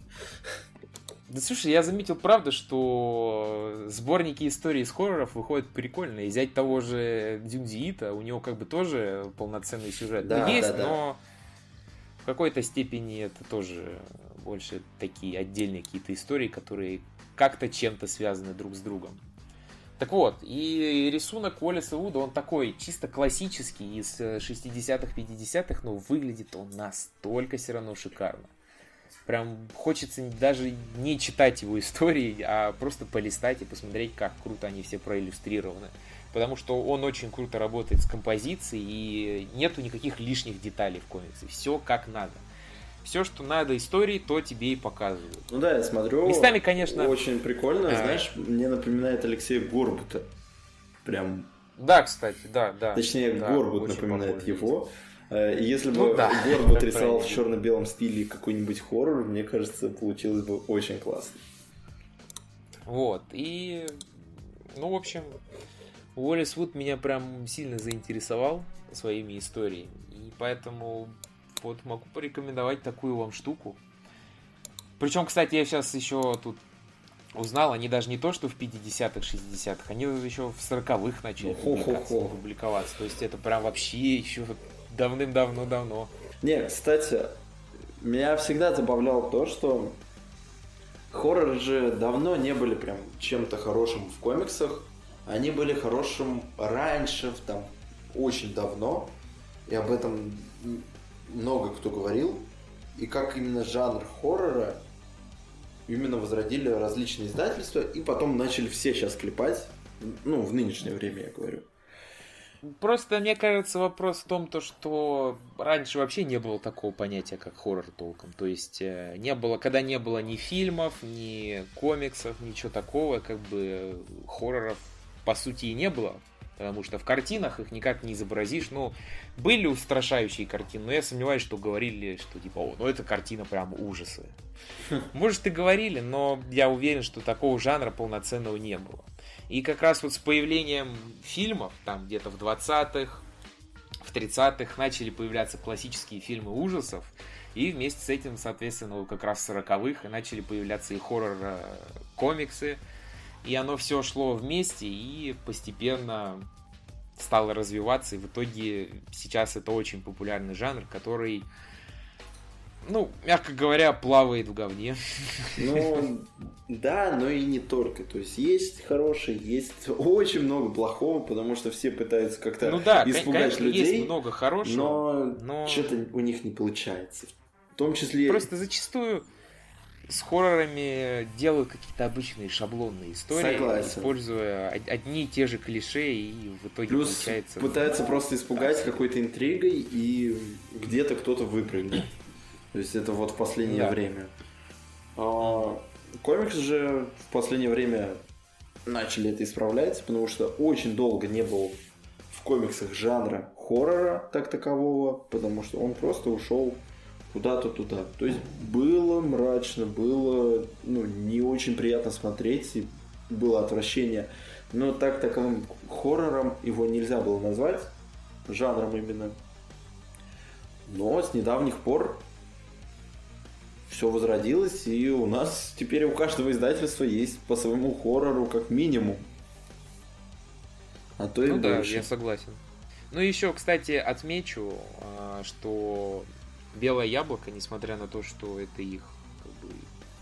Да слушай, я заметил, правда, что сборники истории из хорроров выходят прикольно. И взять того же Дюнзиита, у него как бы тоже полноценный сюжет. Да, ну, есть, да, да. но в какой-то степени это тоже больше такие отдельные какие-то истории, которые как-то чем-то связаны друг с другом. Так вот, и рисунок Уоллеса Вуда, он такой чисто классический из 60-х, 50-х, но выглядит он настолько все равно шикарно. Прям хочется даже не читать его истории, а просто полистать и посмотреть, как круто они все проиллюстрированы. Потому что он очень круто работает с композицией, и нету никаких лишних деталей в комиксе. Все как надо все, что надо истории, то тебе и показывают. Ну да, я смотрю. Местами, конечно. Очень прикольно. А... Знаешь, мне напоминает Алексея Горбута. Прям. Да, кстати, да, да. Точнее, да, Горбут напоминает его. Если бы ну, да. Горбут рисовал в черно-белом стиле какой-нибудь хоррор, мне кажется, получилось бы очень классно. Вот. И, ну, в общем, Уоллес Вуд меня прям сильно заинтересовал своими историями. И поэтому вот могу порекомендовать такую вам штуку. Причем, кстати, я сейчас еще тут узнал, они даже не то, что в 50-х, 60-х, они еще в 40-х начали публикаться, публиковаться. То есть это прям вообще еще давным-давно-давно. Не, кстати, меня всегда забавляло то, что хорроры же давно не были прям чем-то хорошим в комиксах. Они были хорошим раньше, там, очень давно. И об этом много кто говорил, и как именно жанр хоррора именно возродили различные издательства, и потом начали все сейчас клепать, ну, в нынешнее время, я говорю. Просто, мне кажется, вопрос в том, то, что раньше вообще не было такого понятия, как хоррор толком. То есть, э, не было, когда не было ни фильмов, ни комиксов, ничего такого, как бы хорроров по сути и не было потому что в картинах их никак не изобразишь. Ну, были устрашающие картины, но я сомневаюсь, что говорили, что типа, о, ну это картина прям ужасы. Может и говорили, но я уверен, что такого жанра полноценного не было. И как раз вот с появлением фильмов, там где-то в 20-х, в 30-х начали появляться классические фильмы ужасов, и вместе с этим, соответственно, как раз в 40-х начали появляться и хоррор-комиксы, и оно все шло вместе и постепенно стало развиваться. И в итоге сейчас это очень популярный жанр, который, ну, мягко говоря, плавает в говне. Ну, да, но и не только. То есть есть хорошие, есть очень много плохого, потому что все пытаются как-то ну, да, испугать конечно, людей. Есть много хорошего, но, но... что-то у них не получается. В том числе... Просто зачастую с хоррорами делают какие-то обычные шаблонные истории, Согласен. используя одни и те же клише, и в итоге Плюс получается... пытаются просто испугать какой-то интригой, и где-то кто-то выпрыгнет. То есть это вот в последнее да. время. А, комикс же в последнее время начали это исправлять, потому что очень долго не был в комиксах жанра хоррора так такового, потому что он просто ушел куда-то туда. То есть было мрачно, было ну, не очень приятно смотреть, и было отвращение. Но так таковым хоррором его нельзя было назвать, жанром именно. Но с недавних пор все возродилось, и у нас теперь у каждого издательства есть по своему хоррору как минимум. А то и ну больше. да, я согласен. Ну еще, кстати, отмечу, а, что Белое яблоко, несмотря на то, что это их как бы,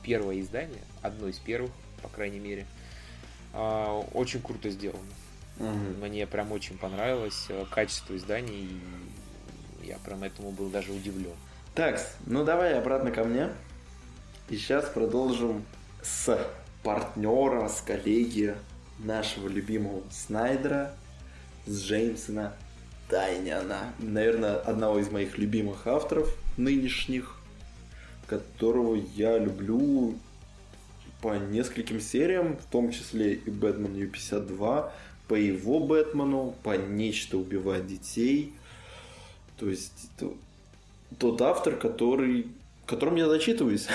первое издание, одно из первых, по крайней мере, а, очень круто сделано. Угу. Мне прям очень понравилось э, качество издания, и я прям этому был даже удивлен. Так, ну давай обратно ко мне. И сейчас продолжим с партнера, с коллеги нашего любимого Снайдера, с Джеймсона Тайняна. Наверное, одного из моих любимых авторов нынешних, которого я люблю по нескольким сериям, в том числе и Бэтмен Ю-52, по его Бэтмену, по Нечто убивать детей. То есть тот автор, который, которым я зачитываюсь.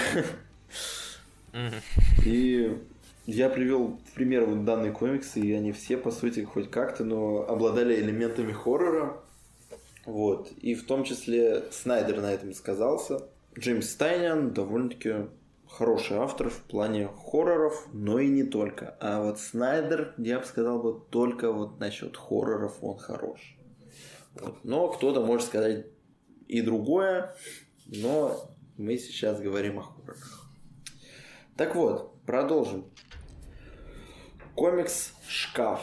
И я привел пример вот данные комиксы, и они все, по сути, хоть как-то, но обладали элементами хоррора. Вот. И в том числе Снайдер на этом сказался. Джеймс Стайнян довольно-таки хороший автор в плане хорроров, но и не только. А вот Снайдер, я бы сказал, бы только вот насчет хорроров он хорош. Вот. Но кто-то может сказать и другое, но мы сейчас говорим о хоррорах. Так вот, продолжим. комикс «Шкаф»,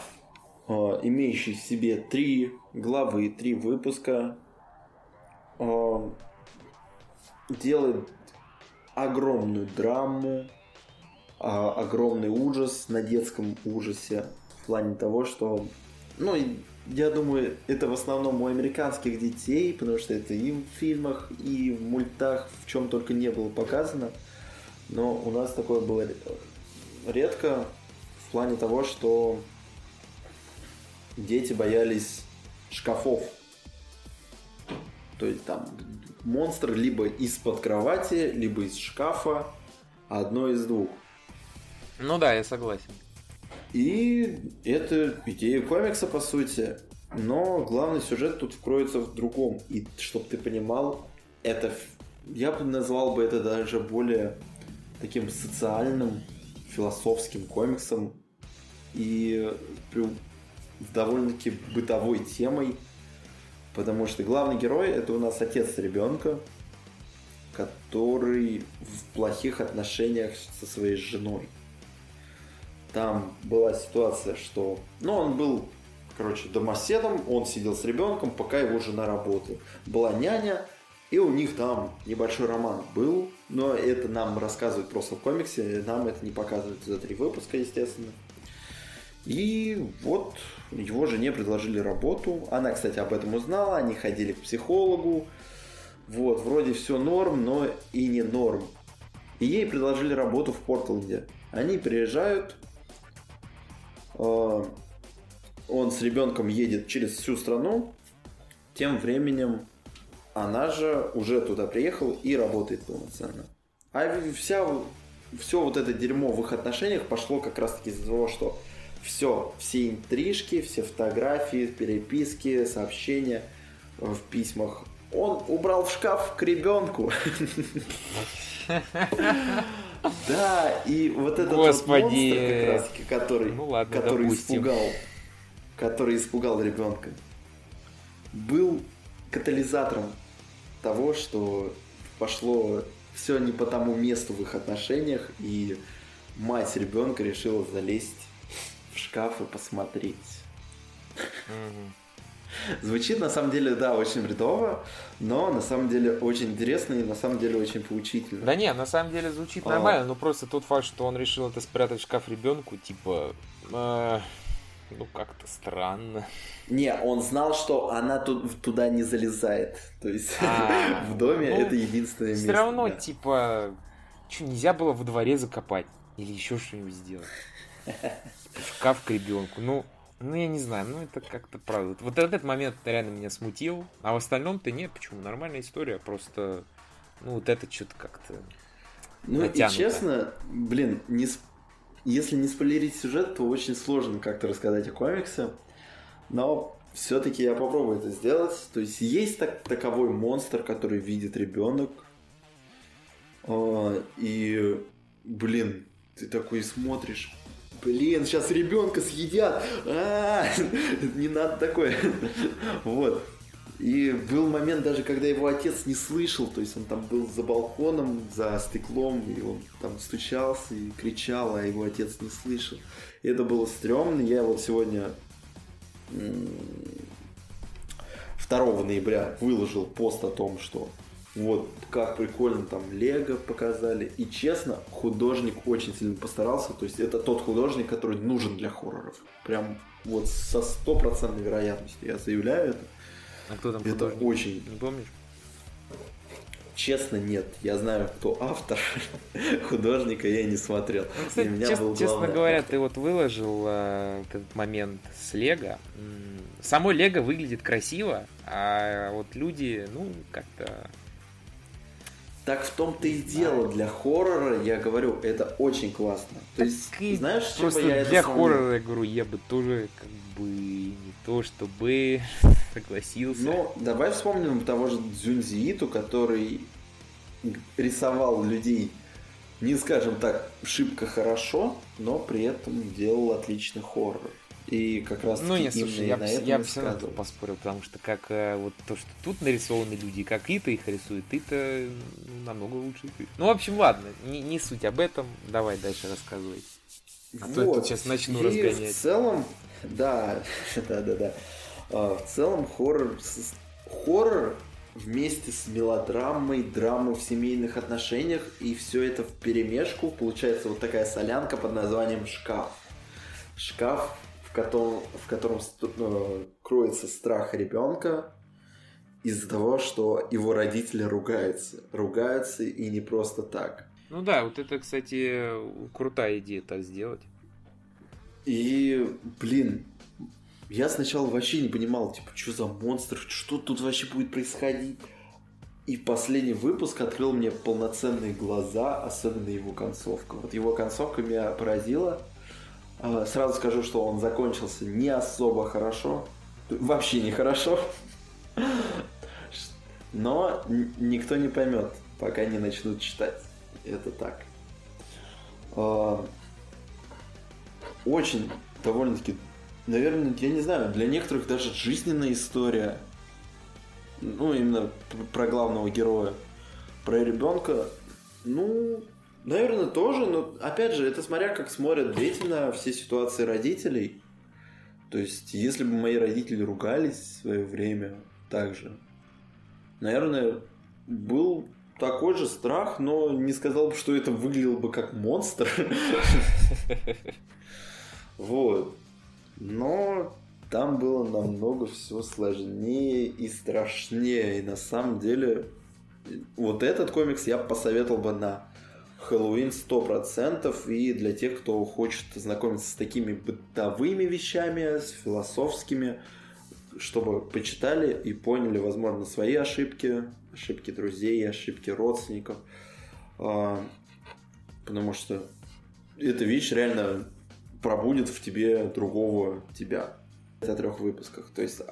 э, имеющий в себе три главы, три выпуска, э, делает огромную драму, а, огромный ужас на детском ужасе в плане того, что, ну, я думаю, это в основном у американских детей, потому что это и в фильмах, и в мультах, в чем только не было показано. Но у нас такое было редко в плане того, что дети боялись шкафов. То есть там монстр либо из-под кровати, либо из шкафа, одно из двух. Ну да, я согласен. И это идея комикса, по сути. Но главный сюжет тут вкроется в другом. И чтобы ты понимал, это я бы назвал бы это даже более таким социальным, философским комиксом и довольно-таки бытовой темой, потому что главный герой это у нас отец ребенка, который в плохих отношениях со своей женой. Там была ситуация, что, ну, он был, короче, домоседом, он сидел с ребенком, пока его жена работала. Была няня, и у них там небольшой роман был, но это нам рассказывают просто в комиксе, нам это не показывают за три выпуска, естественно. И вот его жене предложили работу. Она, кстати, об этом узнала, они ходили к психологу. Вот, вроде все норм, но и не норм. И ей предложили работу в Портленде. Они приезжают, он с ребенком едет через всю страну. Тем временем она же уже туда приехала и работает полноценно. А вся, все вот это дерьмо в их отношениях пошло как раз таки из-за того, что все, все интрижки, все фотографии, переписки, сообщения в письмах он убрал в шкаф к ребенку. Да, и вот этот Господи. монстр как раз, который, ну, ладно, который допустим. испугал, который испугал ребенка, был катализатором того, что пошло все не по тому месту в их отношениях, и мать ребенка решила залезть в шкаф и посмотреть. Звучит на самом деле, да, очень бредово, но на самом деле очень интересно и на самом деле очень поучительно. Да не, на самом деле звучит А. нормально, но просто тот факт, что он решил это спрятать в шкаф ребенку, типа, э, ну как-то странно. Не, он знал, что она тут, туда не залезает. То есть А, в доме ну, это единственное место. Все равно, да. типа, что, нельзя было во дворе закопать? Или еще что-нибудь сделать? Шкаф к ребенку. Ну, ну, я не знаю, ну это как-то правда. Вот этот момент реально меня смутил. А в остальном-то нет, почему? Нормальная история, просто, ну, вот это что-то как-то... Ну и натянуто. честно, блин, не если не спойлерить сюжет, то очень сложно как-то рассказать о комиксе. Но все-таки я попробую это сделать. То есть есть так, таковой монстр, который видит ребенок. А, И, блин, ты такой смотришь. Блин, сейчас ребенка съедят. А, Не надо такое. Вот. И был момент даже, когда его отец не слышал, то есть он там был за балконом, за стеклом, и он там стучался и кричал, а его отец не слышал. И это было стрёмно. Я вот сегодня м, 2 ноября выложил пост о том, что вот как прикольно там Лего показали. И честно, художник очень сильно постарался. То есть это тот художник, который нужен для хорроров. Прям вот со стопроцентной вероятностью я заявляю это. А кто там Это художник? очень Не помнишь? Честно, нет. Я знаю, кто автор. Художника я не смотрел. Ну, кстати, меня честно, был честно говоря, автор. ты вот выложил э, этот момент с Лего. Само Лего выглядит красиво, а вот люди, ну, как-то... Так в том-то и дело. Для хоррора, я говорю, это очень классно. То есть, Так и знаешь, чем бы Просто я это для хоррора, я говорю, я бы тоже как бы не то чтобы согласился. Ну, давай вспомним того же Дзюнзи Иту, который рисовал людей, не скажем так, шибко хорошо, но при этом делал отличный хоррор. И как раз Ну, не, слушай, я, на этом я все равно поспорил, потому что как э, вот то, что тут нарисованы люди, как Ита их рисует, Ита ну, намного лучше. Ну, в общем, ладно, не, не суть об этом, давай дальше рассказывай. А вот. то я тут сейчас начну и разгонять. в целом, да, да, да, да. В целом хоррор, хоррор вместе с мелодрамой, драмой в семейных отношениях, и все это в перемешку получается вот такая солянка под названием «Шкаф». Шкаф, котором, в котором э, кроется страх ребенка из-за того, что его родители ругаются. Ругаются и не просто так. Ну да, вот это, кстати, крутая идея так сделать. И, блин, я сначала вообще не понимал, типа, что за монстр, что тут вообще будет происходить. И последний выпуск открыл мне полноценные глаза, особенно его концовка. Вот его концовка меня поразила. А, сразу скажу, что он закончился не особо хорошо. Вообще не хорошо. Но никто не поймет, пока не начнут читать. Это так. А, очень довольно-таки наверное, я не знаю, для некоторых даже жизненная история. Ну, именно про главного героя. Про ребенка, ну, наверное, тоже, но опять же, это смотря как смотрят дети на все ситуации родителей. То есть, если бы мои родители ругались в свое время так же, наверное, был такой же страх, но не сказал бы, что это выглядело бы как монстр. Вот. Но там было намного все сложнее и страшнее. И на самом деле, вот этот комикс я посоветовал бы на Хэллоуин 100%. И для тех, кто хочет знакомиться с такими бытовыми вещами, с философскими, чтобы почитали и поняли, возможно, свои ошибки, ошибки друзей, ошибки родственников. А, потому что эта вещь реально пробудет в тебе другого тебя. Это трех выпусках. То есть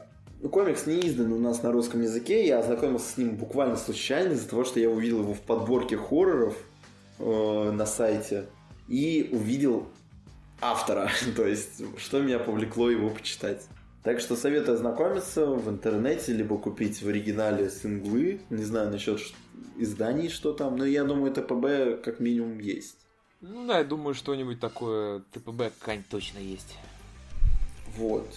ну, комикс не издан у нас на русском языке. Я ознакомился с ним буквально случайно из-за того, что я увидел его в подборке хорроров э, на сайте и увидел автора. То есть, что меня повлекло его почитать. Так что советую ознакомиться в интернете, либо купить в оригинале синглы. Не знаю насчет изданий, что там, но я думаю, ТПБ как минимум есть. Ну да, я думаю, что-нибудь такое ТПБ какая-нибудь точно есть. Вот.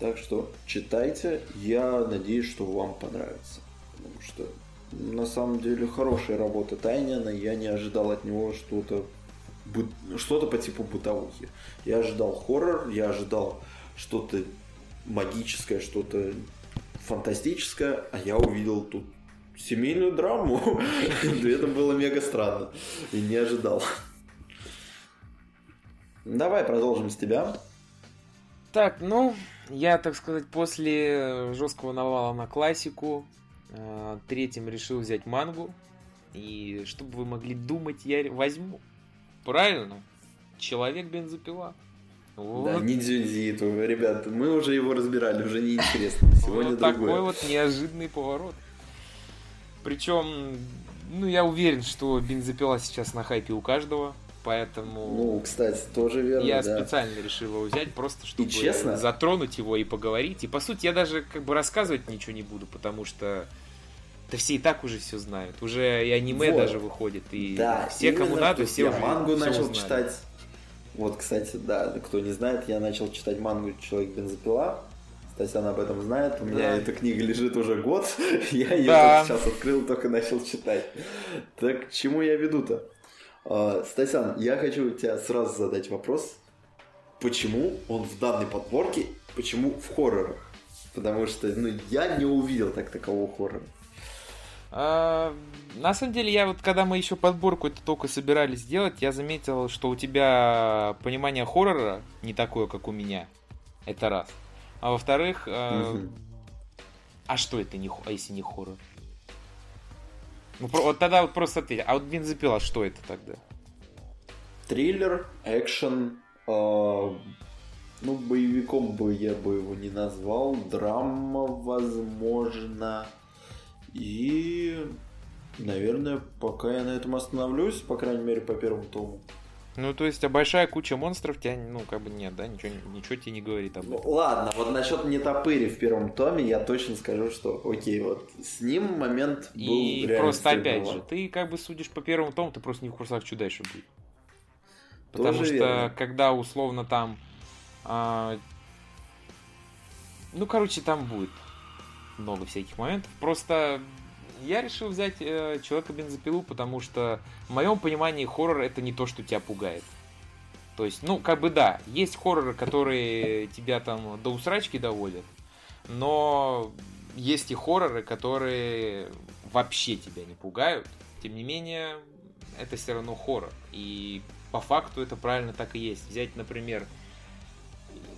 Так что читайте. Я надеюсь, что вам понравится. Потому что на самом деле хорошая работа Тайнина. Я не ожидал от него что-то что-то по типу бытовухи. Я ожидал хоррор, я ожидал что-то магическое, что-то фантастическое, а я увидел тут семейную драму. Это было мега странно. И не ожидал. Давай продолжим с тебя. Так, ну, я, так сказать, после жесткого навала на классику, третьим решил взять мангу. И чтобы вы могли думать, я возьму. Правильно? Человек бензопила. Вот. Да, не Дзюнзиту, ребят, мы уже его разбирали, уже неинтересно. Сегодня вот другое. такой вот неожиданный поворот. Причем, ну, я уверен, что бензопила сейчас на хайпе у каждого. Поэтому... Ну, кстати, тоже верно, Я да. специально решил его взять, просто чтобы и честно? затронуть его и поговорить. И, по сути, я даже как бы рассказывать ничего не буду, потому что да все и так уже все знают. Уже и аниме вот. даже выходит. И да, все, кому надо, все я уже мангу все начал узнали. читать. Вот, кстати, да, кто не знает, я начал читать мангу «Человек-бензопила». Татьяна об этом знает. У меня да. эта книга лежит уже год. я ее да. сейчас открыл, только начал читать. Так к чему я веду-то? Uh, Стасян, я хочу тебя сразу задать вопрос. Почему он в данной подборке, почему в хоррорах? Потому что ну, я не увидел так такового хоррора. А, на самом деле, я вот, когда мы еще подборку это только собирались сделать, я заметил, что у тебя понимание хоррора не такое, как у меня. Это раз. А во-вторых, а, а что это не, а если не хоррор? Ну, вот тогда вот просто ответь. А вот бензопила, что это тогда? Триллер, экшен, э, ну, боевиком бы я бы его не назвал, драма, возможно, и, наверное, пока я на этом остановлюсь, по крайней мере, по первому тому. Ну, то есть, а большая куча монстров тебя, ну, как бы нет, да, ничего, ничего тебе не говорит об этом. Ну, ладно, вот насчет нетопыри в первом томе я точно скажу, что окей, вот с ним момент был И просто опять же, ты как бы судишь по первому тому, ты просто не в курсах, что дальше будет. Потому Тоже что верно. когда условно там... А, ну, короче, там будет много всяких моментов. Просто я решил взять э, Человека-бензопилу, потому что в моем понимании хоррор это не то, что тебя пугает. То есть, ну, как бы да, есть хорроры, которые тебя там до усрачки доводят, но есть и хорроры, которые вообще тебя не пугают. Тем не менее, это все равно хоррор. И по факту это правильно так и есть. Взять, например,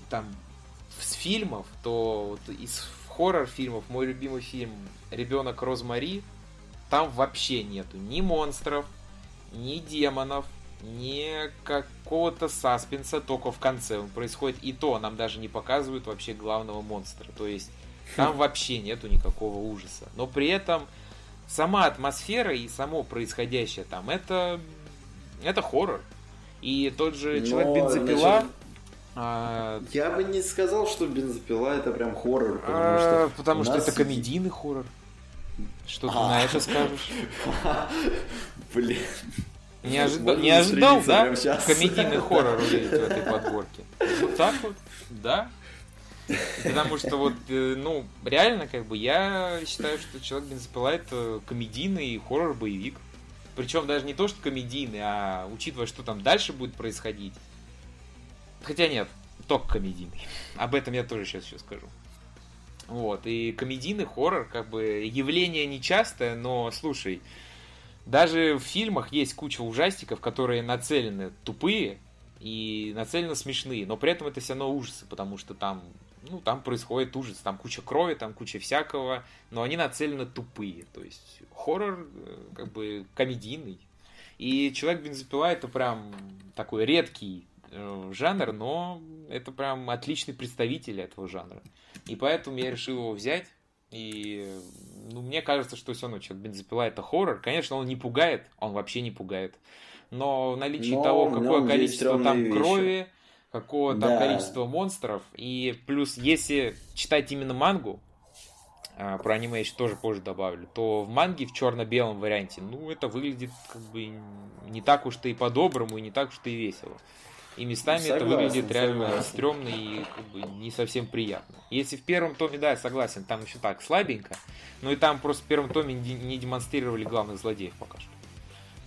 там с фильмов, то вот из хоррор-фильмов мой любимый фильм «Ребенок Розмари», там вообще нету ни монстров, ни демонов, ни какого-то саспенса, только в конце он происходит. И то нам даже не показывают вообще главного монстра. То есть там вообще нету никакого ужаса. Но при этом сама атмосфера и само происходящее там, это, это хоррор. И тот же человек бензопила. Значит, а... Я бы не сказал, что бензопила это прям хоррор, потому а, что. Потому что это комедийный хоррор. Что ты на это скажешь? Блин. Не, ожида... не ожидал, да? Комедийный хоррор увидеть в этой подборке. Вот так вот, да. Потому что вот, э, ну, реально, как бы, я считаю, что Человек бензопила это комедийный хоррор-боевик. Причем даже не то, что комедийный, а учитывая, что там дальше будет происходить. Хотя нет, только комедийный. Об этом я тоже сейчас еще скажу. Вот, и комедийный хоррор, как бы, явление нечастое, но, слушай, даже в фильмах есть куча ужастиков, которые нацелены тупые и нацелены смешные, но при этом это все равно ужасы, потому что там ну, там происходит ужас, там куча крови, там куча всякого, но они нацелены тупые, то есть хоррор э, как бы комедийный. И Человек бензопила это прям такой редкий жанр, но это прям отличный представитель этого жанра. И поэтому я решил его взять. И ну, мне кажется, что все равно Человек бензопила это хоррор. Конечно, он не пугает, он вообще не пугает. Но в наличии но, того, какое количество там вещи. крови, какого там да. количества монстров. И плюс, если читать именно мангу, а, про аниме еще тоже позже добавлю, то в манге в черно-белом варианте, ну, это выглядит как бы не так уж-то и по-доброму, и не так уж-то и весело. И местами согласен, это выглядит реально согласен. стрёмно и как бы не совсем приятно. Если в первом томе, да, я согласен, там еще так слабенько, но и там просто в первом томе не демонстрировали главных злодеев пока что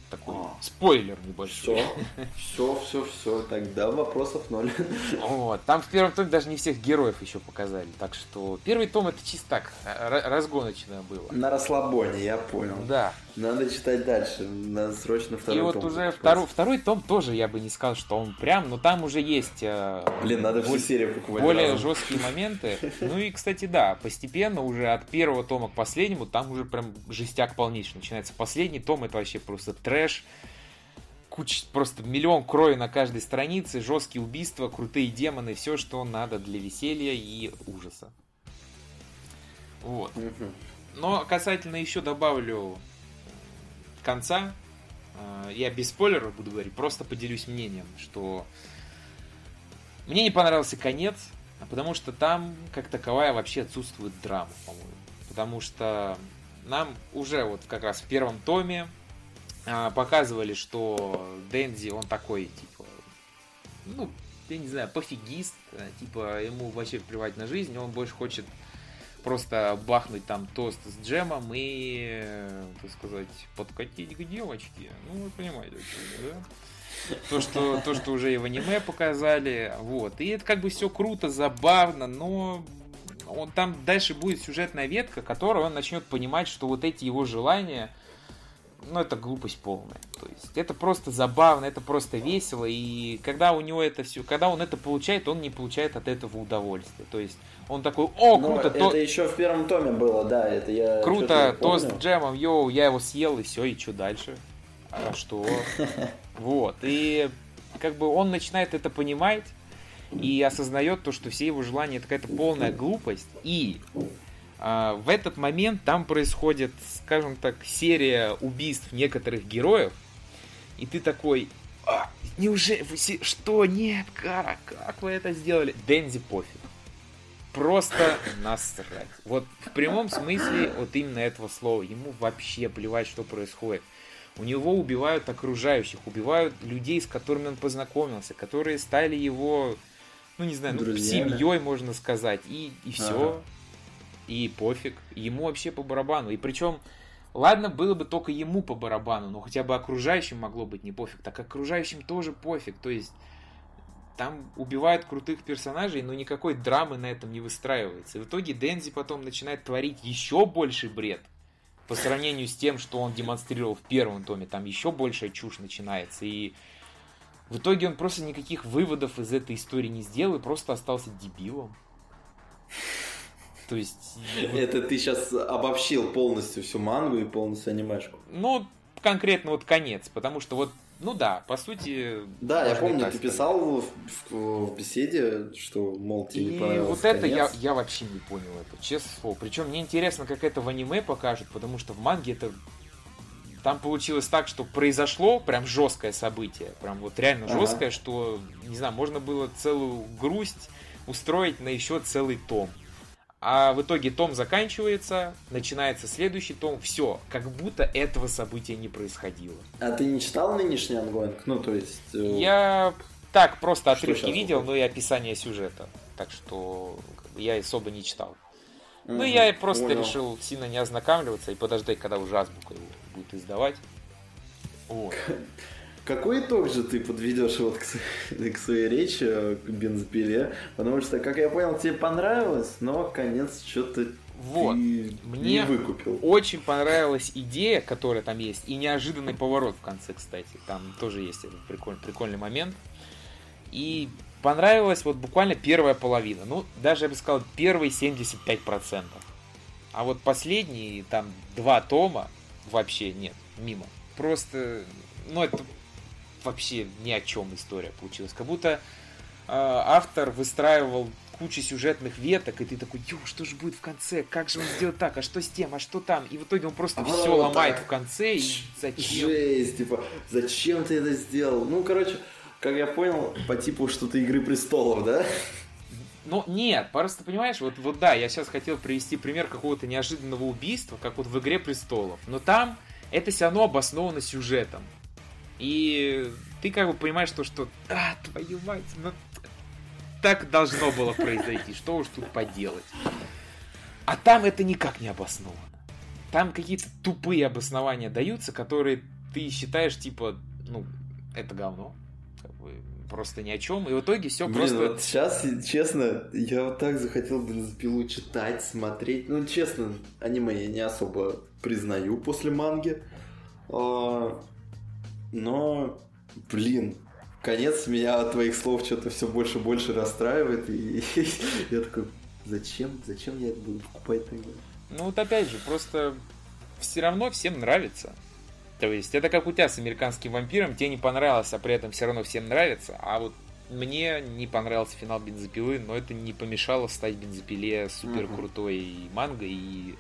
такой а. спойлер небольшой. Все, все, все, все. Тогда вопросов ноль. Вот. Там в первом томе даже не всех героев еще показали. Так что первый том это чисто так, разгоночное было. На расслабоне, я понял. Да. Надо читать дальше. Надо срочно второй И том. Вот уже второй, второй том тоже я бы не сказал, что он прям, но там уже есть... Э, Блин, надо всю серию покупать. Более разом. жесткие моменты. Ну и, кстати, да, постепенно уже от первого тома к последнему там уже прям жестяк полнейший начинается. Последний том это вообще просто трэш куча, просто миллион крови на каждой странице, жесткие убийства, крутые демоны, все, что надо для веселья и ужаса. Вот. Но касательно еще добавлю конца, э, я без спойлеров буду говорить, просто поделюсь мнением, что мне не понравился конец, потому что там, как таковая, вообще отсутствует драма, по-моему. Потому что нам уже вот как раз в первом томе а, показывали, что Дэнди, он такой, типа, ну, я не знаю, пофигист, э, типа, ему вообще плевать на жизнь, он больше хочет просто бахнуть там тост с джемом и, так сказать, подкатить к девочке. Ну, вы понимаете, да? То, что, то, что уже и в аниме показали. Вот. И это как бы все круто, забавно, но он там дальше будет сюжетная ветка, которая он начнет понимать, что вот эти его желания, ну, это глупость полная. То есть это просто забавно, это просто весело, и когда у него это все, когда он это получает, он не получает от этого удовольствия. То есть он такой, о, ну, круто, то... Это еще в первом томе было, да, это я... Круто, тост джемом, йоу, я его съел, и все, и что дальше? А что? Вот, и как бы он начинает это понимать, и осознает то, что все его желания это какая-то полная глупость, и а, в этот момент там происходит, скажем так, серия убийств некоторых героев, и ты такой, а, неужели, вы, что, нет, как, как вы это сделали? Дензи пофиг. Просто насрать. Вот в прямом смысле вот именно этого слова. Ему вообще плевать, что происходит. У него убивают окружающих, убивают людей, с которыми он познакомился, которые стали его, ну не знаю, ну, семьей, можно сказать, и, и все. Ага. И пофиг. Ему вообще по барабану. И причем, ладно, было бы только ему по барабану, но хотя бы окружающим могло быть не пофиг. Так окружающим тоже пофиг. То есть там убивают крутых персонажей, но никакой драмы на этом не выстраивается. И в итоге Дензи потом начинает творить еще больше бред. По сравнению с тем, что он демонстрировал в первом томе, там еще большая чушь начинается. И в итоге он просто никаких выводов из этой истории не сделал и просто остался дебилом. То есть... Это ты сейчас обобщил полностью всю мангу и полностью анимешку. Ну, конкретно вот конец, потому что вот ну да, по сути... Да, я помню, ты писал в, в, в беседе, что, мол, тебе не понравился вот это я, я вообще не понял это, честно слово. Причем мне интересно, как это в аниме покажут, потому что в манге это... Там получилось так, что произошло прям жесткое событие, прям вот реально ага. жесткое, что, не знаю, можно было целую грусть устроить на еще целый том. А в итоге том заканчивается, начинается следующий том, все, как будто этого события не происходило. А ты не читал нынешний ongoing? Ну, то есть... Э... Я так просто отрывки видел, но и описание сюжета. Так что я особо не читал. Ну, я просто понял. решил сильно не ознакомливаться и подождать, когда уже азбука его будет издавать. Вот. Какой итог же ты подведешь вот к, к своей речи, к бензопиле? Потому что, как я понял, тебе понравилось, но конец что-то вот. Ты Мне не выкупил. очень понравилась идея, которая там есть, и неожиданный поворот в конце, кстати. Там тоже есть этот прикольный, прикольный момент. И понравилась вот буквально первая половина. Ну, даже я бы сказал, первые 75%. А вот последние, там, два тома вообще нет, мимо. Просто, ну, это вообще ни о чем история получилась. Как будто э, автор выстраивал кучу сюжетных веток, и ты такой, ё, что же будет в конце, как же он сделает так, а что с тем, а что там? И в итоге он просто а все вот ломает так. в конце, и зачем? Жесть, типа, зачем ты это сделал? Ну, короче, как я понял, по типу что-то Игры Престолов, да? Ну, нет, просто понимаешь, вот, вот да, я сейчас хотел привести пример какого-то неожиданного убийства, как вот в Игре Престолов. Но там это все равно обосновано сюжетом. И ты как бы понимаешь то, что, а, твою мать, ну так должно было произойти, что уж тут поделать. А там это никак не обосновано. Там какие-то тупые обоснования даются, которые ты считаешь, типа, ну, это говно. Как бы, просто ни о чем. И в итоге все Блин, просто... вот сейчас, честно, я вот так захотел бензопилу читать, смотреть. Ну, честно, аниме я не особо признаю после манги. А, но, блин, конец меня от твоих слов что-то все больше и больше расстраивает. И я такой, зачем? Зачем я это буду покупать тогда? Ну вот опять же, просто все равно всем нравится. То есть это как у тебя с американским вампиром, тебе не понравилось, а при этом все равно всем нравится. А вот мне не понравился финал бензопилы, но это не помешало стать бензопиле супер крутой uh-huh. манго и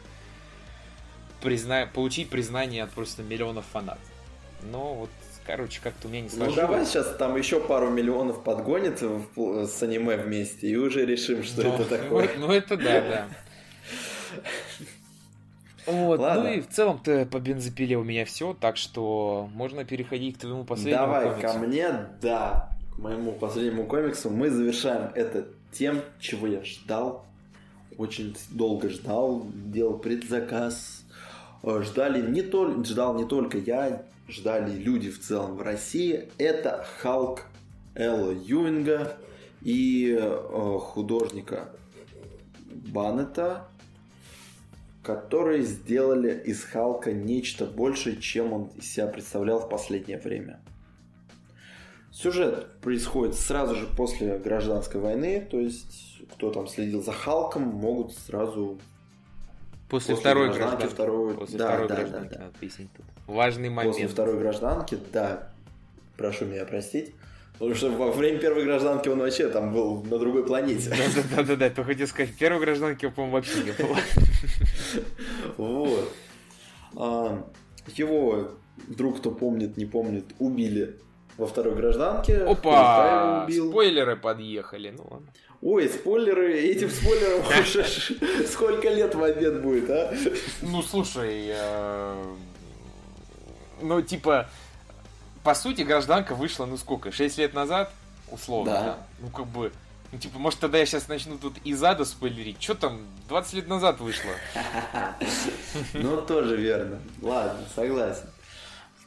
призна... получить признание от просто миллионов фанатов. Но вот, короче, как-то у меня не сложилось. Ну давай сейчас там еще пару миллионов подгонит с аниме вместе, и уже решим, что ну, это такое. Ну, ну это да, да. Вот, ну Ладно. ну и в целом-то по бензопиле у меня все, так что можно переходить к твоему последнему Давай комиксу. ко мне, да, к моему последнему комиксу. Мы завершаем это тем, чего я ждал, очень долго ждал, делал предзаказ. Э, ждали не только, ждал не только я, ждали люди в целом в России, это Халк Элла Юинга и э, художника Баннета, которые сделали из Халка нечто большее, чем он из себя представлял в последнее время. Сюжет происходит сразу же после гражданской войны, то есть кто там следил за Халком, могут сразу После, после второй гражданки, гражданки второй... После да, второй да, гражданки, да, да. надо пояснить тут. Важный момент. После второй гражданки, да, прошу меня простить. Потому что во время первой гражданки он вообще там был на другой планете. Да-да-да, ты хотел сказать, первой гражданки, по-моему, вообще не было. Вот. А, его, вдруг кто помнит, не помнит, убили во второй гражданке. Опа! Спойлеры подъехали, ну ладно. Ой, спойлеры, этим спойлером уже сколько лет в обед будет, а? Ну, слушай, э, ну, типа, по сути, гражданка вышла, ну сколько, 6 лет назад, условно, да? да? Ну, как бы, ну, типа, может, тогда я сейчас начну тут из ада спойлерить. Что там, 20 лет назад вышло? Ну, тоже верно. Ладно, согласен.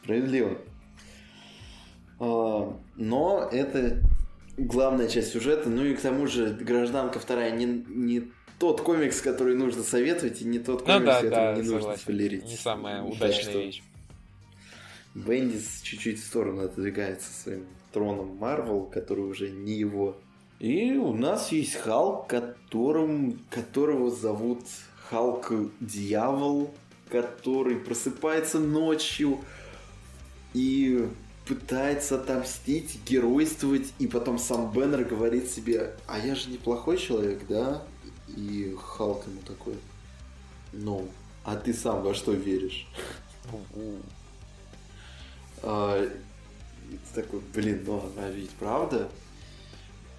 Справедливо. А, но это главная часть сюжета. Ну и к тому же «Гражданка вторая» не, не тот комикс, который нужно советовать, и не тот ну комикс, ну, да, который да, не согласен. нужно спойлерить. Не самая удачная вещь. Бендис чуть-чуть в сторону отодвигается своим троном Марвел, который уже не его. И у нас есть Халк, которым, которого зовут Халк Дьявол, который просыпается ночью и пытается отомстить, геройствовать, и потом сам Беннер говорит себе, а я же неплохой человек, да? И Халк ему такой, ну, а ты сам во что веришь? А, такой, блин, ну она ведь правда?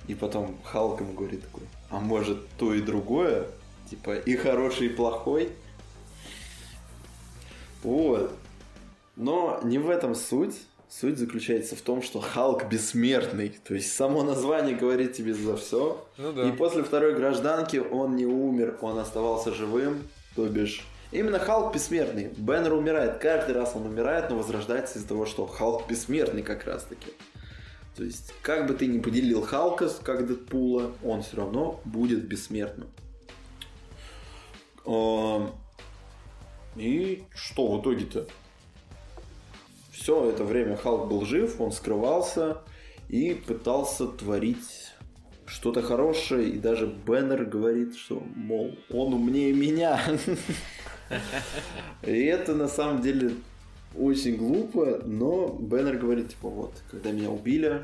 И потом Халк ему говорит такой, а может то и другое? Типа и хороший, и плохой? Вот. Но не в этом суть. Суть заключается в том, что Халк бессмертный. То есть само название говорит тебе за все. Ну да. И после второй гражданки он не умер, он оставался живым. То бишь, именно Халк бессмертный. Беннер умирает. Каждый раз он умирает, но возрождается из-за того, что Халк бессмертный как раз таки. То есть, как бы ты ни поделил Халка, как Дэдпула, он все равно будет бессмертным. И что в итоге-то? все это время Халк был жив, он скрывался и пытался творить что-то хорошее, и даже Беннер говорит, что, мол, он умнее меня. И это на самом деле очень глупо, но Беннер говорит, типа, вот, когда меня убили,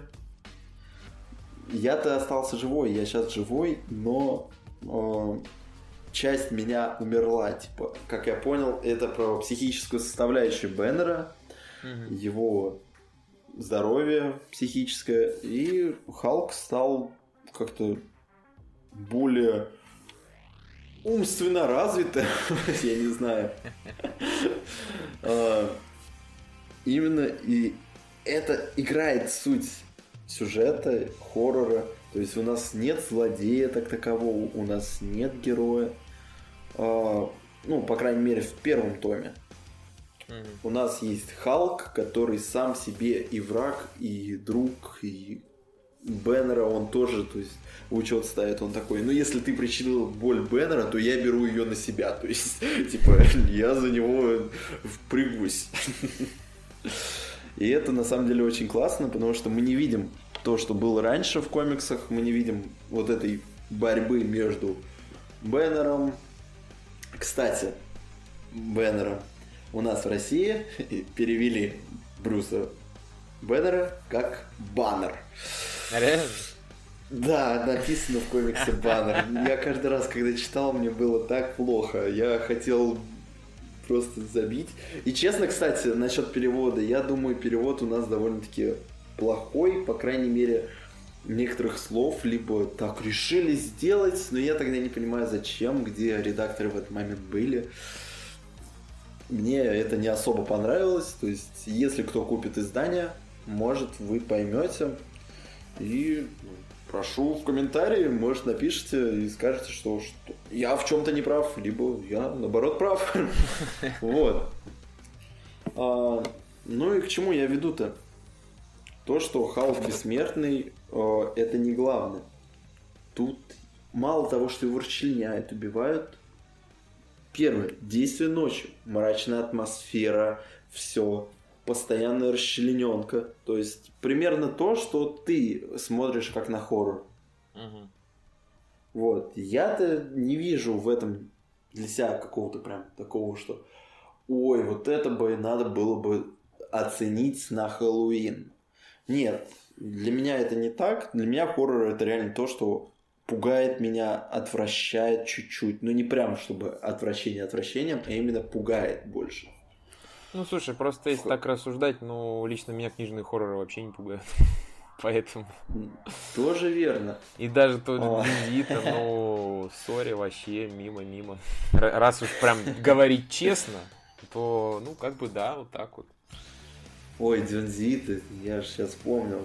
я-то остался живой, я сейчас живой, но э, часть меня умерла, типа, как я понял, это про психическую составляющую Беннера, угу. его здоровье психическое, и Халк стал как-то более умственно развитым, я не знаю. А, именно и это играет суть сюжета, хоррора. То есть у нас нет злодея так такового, у нас нет героя. А, ну, по крайней мере, в первом томе. У нас есть Халк, который сам себе и враг, и друг, и Беннера он тоже, то есть, учет ставит, он такой, ну, если ты причинил боль Беннера, то я беру ее на себя, то есть, типа, я за него впрягусь. И это, на самом деле, очень классно, потому что мы не видим то, что было раньше в комиксах, мы не видим вот этой борьбы между Беннером, кстати, Беннером, у нас в России перевели Брюса Беннера как баннер. Реально? Да, написано в комиксе баннер. Я каждый раз, когда читал, мне было так плохо. Я хотел просто забить. И честно, кстати, насчет перевода, я думаю, перевод у нас довольно-таки плохой, по крайней мере, некоторых слов, либо так решили сделать, но я тогда не понимаю, зачем, где редакторы в этот момент были. Мне это не особо понравилось. То есть, если кто купит издание, может, вы поймете. И прошу в комментарии, может, напишите и скажете, что, что я в чем-то не прав, либо я, наоборот, прав. Вот. А, ну и к чему я веду-то? То, что Халк бессмертный, а, это не главное. Тут мало того, что его расчленяют, убивают, Первое. Действие ночью. Мрачная атмосфера, все. Постоянная расчлененка. То есть примерно то, что ты смотришь как на хоррор. Угу. Вот. Я-то не вижу в этом для себя какого-то прям такого, что ой, вот это бы надо было бы оценить на Хэллоуин. Нет, для меня это не так. Для меня хоррор это реально то, что пугает меня, отвращает чуть-чуть. Ну, не прям, чтобы отвращение отвращением, а именно пугает больше. Ну, слушай, просто если так рассуждать, ну, лично меня книжные хорроры вообще не пугают. Поэтому... Тоже верно. И даже тот Визита, ну, сори, вообще, мимо-мимо. Раз уж прям говорить честно, то, ну, как бы, да, вот так вот. Ой, Дзюнзиты, я же сейчас вспомнил.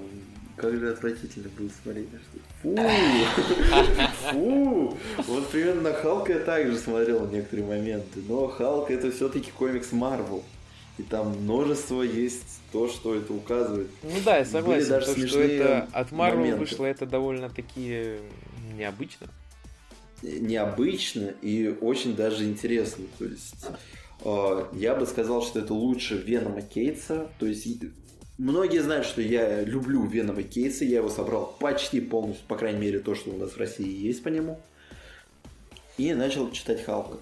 Как же отвратительно было смотреть. Фу! Фу! Вот примерно на Халка я также смотрел некоторые моменты. Но Халк это все-таки комикс Марвел. И там множество есть то, что это указывает. Ну да, я согласен, даже то, что это от Марвел вышло, это довольно-таки необычно. Необычно и очень даже интересно. То есть э, я бы сказал, что это лучше Венома Кейтса. То есть многие знают, что я люблю Венома Кейтса. Я его собрал почти полностью, по крайней мере, то, что у нас в России есть по нему. И начал читать Халка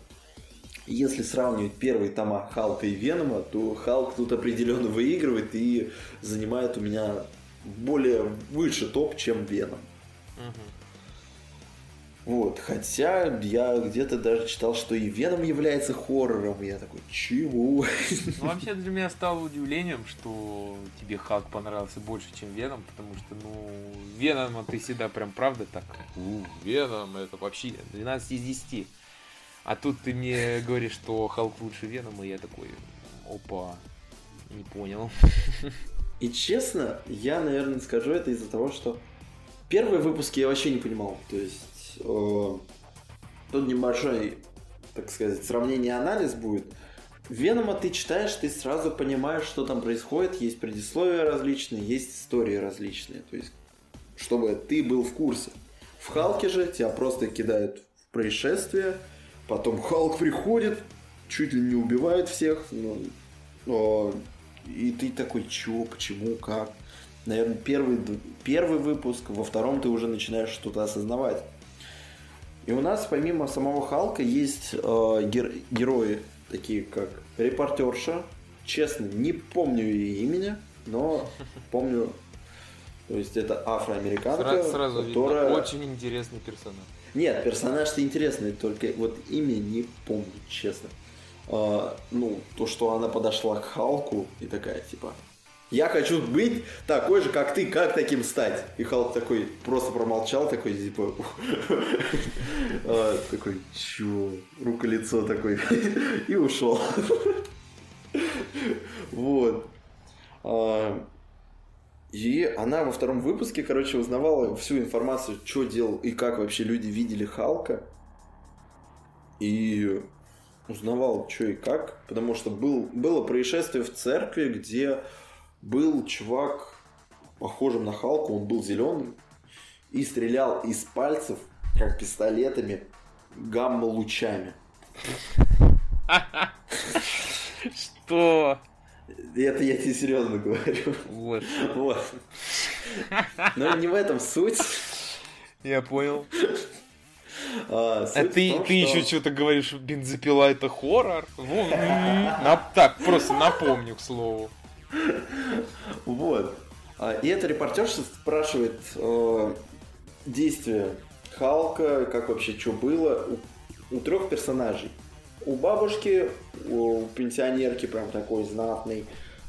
если сравнивать первые тома Халка и Венома, то Халк тут определенно выигрывает и занимает у меня более выше топ, чем Веном. Угу. Вот, хотя я где-то даже читал, что и Веном является хоррором, и я такой, чего? Ну, вообще для меня стало удивлением, что тебе Халк понравился больше, чем Веном, потому что, ну, Веном ты всегда прям правда так, у, Веном это вообще 12 из 10. А тут ты мне говоришь, что Халк лучше Венома, и я такой, опа, не понял. И честно, я, наверное, скажу это из-за того, что первые выпуски я вообще не понимал. То есть э, тут небольшой, так сказать, сравнение анализ будет. Венома ты читаешь, ты сразу понимаешь, что там происходит. Есть предисловия различные, есть истории различные. То есть, чтобы ты был в курсе. В Халке же тебя просто кидают в происшествие, Потом Халк приходит, чуть ли не убивает всех. Ну, о, и ты такой, чего, почему, как? Наверное, первый, первый выпуск, во втором ты уже начинаешь что-то осознавать. И у нас помимо самого Халка есть э, гер герои, такие как репортерша. Честно, не помню ее имени, но помню, то есть это афроамериканка, сразу, сразу которая... видно, очень интересный персонаж. Нет, персонаж-то интересный, только вот имя не помню, честно. А, ну, то, что она подошла к Халку и такая, типа, я хочу быть такой же, как ты, как таким стать? И Халк такой просто промолчал, такой, типа, а, такой, чё, рука-лицо такой, и ушел. Вот. И она во втором выпуске, короче, узнавала всю информацию, что делал и как вообще люди видели Халка. И узнавал, что и как. Потому что был, было происшествие в церкви, где был чувак, похожим на Халка, он был зеленым, и стрелял из пальцев, как пистолетами, гамма-лучами. Что? Это я тебе серьезно говорю. Вот. Вот. Но не в этом суть. Я понял. А, а ты, том, ты что... еще что-то говоришь, бензопила это хоррор? Так, просто напомню, к слову. Вот. А, и эта репортерша спрашивает э, действия Халка, как вообще что было у, у трех персонажей у бабушки, у пенсионерки прям такой знатный,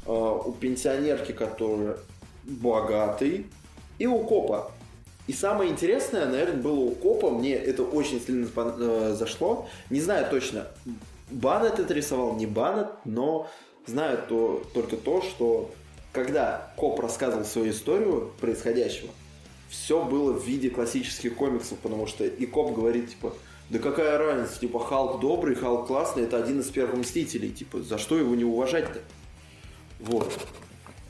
а, у пенсионерки, которая богатый, и у копа. И самое интересное, наверное, было у копа, мне это очень сильно э, зашло. Не знаю точно, Баннет это рисовал, не Баннет, но знаю то, только то, что когда коп рассказывал свою историю происходящего, все было в виде классических комиксов, потому что и коп говорит, типа, да какая разница, типа, Халк добрый, Халк классный, это один из первых Мстителей, типа, за что его не уважать-то? Вот.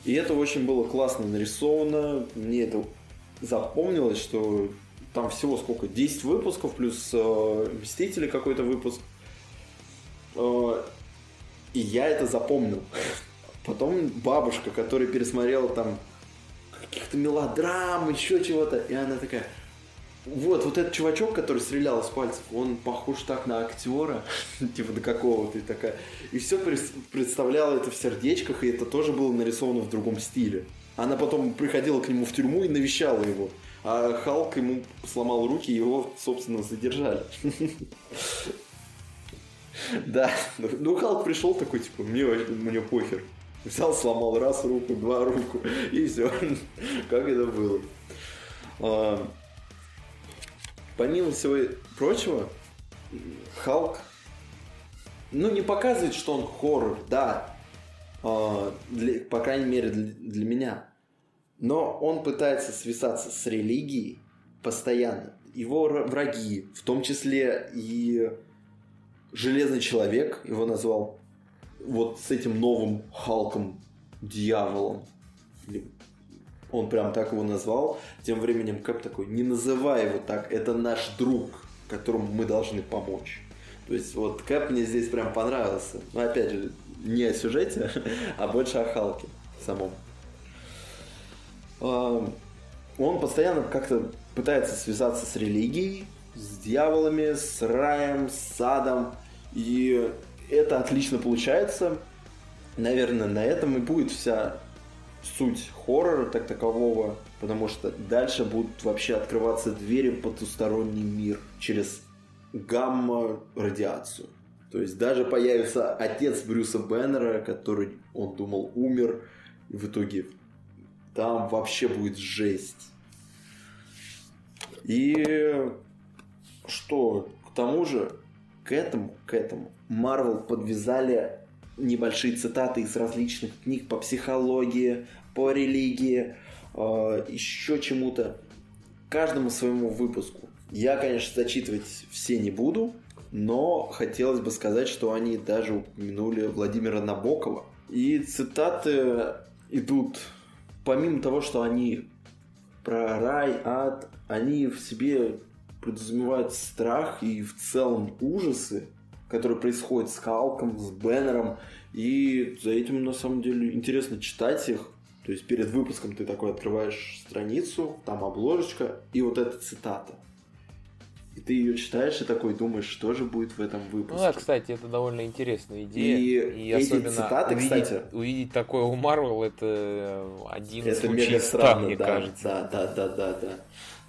И это очень было классно нарисовано, мне это запомнилось, что там всего сколько, 10 выпусков, плюс э, Мстители какой-то выпуск. Э, и я это запомнил. Потом бабушка, которая пересмотрела там каких-то мелодрам, еще чего-то, и она такая, вот, вот этот чувачок, который стрелял из пальцев, он похож так на актера, типа до какого-то и такая. И все представляло это в сердечках, и это тоже было нарисовано в другом стиле. Она потом приходила к нему в тюрьму и навещала его. А Халк ему сломал руки, и его, собственно, задержали. Да, ну Халк пришел такой, типа, мне, мне похер. Взял, сломал раз руку, два руку, и все. Как это было. Помимо всего прочего, Халк, ну, не показывает, что он хоррор, да. а, для, по крайней мере для, для меня. Но он пытается связаться с религией постоянно. Его враги, в том числе и Железный Человек, его назвал вот с этим новым Халком, дьяволом. Он прям так его назвал. Тем временем Кэп такой, не называй его так, это наш друг, которому мы должны помочь. То есть вот Кэп мне здесь прям понравился. Но опять же, не о сюжете, а больше о Халке самом. Он постоянно как-то пытается связаться с религией, с дьяволами, с раем, с садом. И это отлично получается. Наверное, на этом и будет вся суть хоррора так такового, потому что дальше будут вообще открываться двери в потусторонний мир через гамма-радиацию. То есть даже появится отец Брюса Беннера, который, он думал, умер, и в итоге там вообще будет жесть. И что, к тому же, к этому, к этому Марвел подвязали небольшие цитаты из различных книг по психологии, по религии, э, еще чему-то. Каждому своему выпуску. Я, конечно, зачитывать все не буду, но хотелось бы сказать, что они даже упомянули Владимира Набокова. И цитаты идут, помимо того, что они про рай, ад, они в себе подразумевают страх и в целом ужасы, которые происходят с Халком, с Беннером. И за этим, на самом деле, интересно читать их. То есть перед выпуском ты такой открываешь страницу, там обложечка и вот эта цитата. И ты ее читаешь и такой думаешь, что же будет в этом выпуске. Ну да, кстати, это довольно интересная идея. И, и эти цитаты, увидеть, кстати... Увидеть такое у Марвел, это один это случай мега странно, мне да, кажется. Да, да, да, да, да.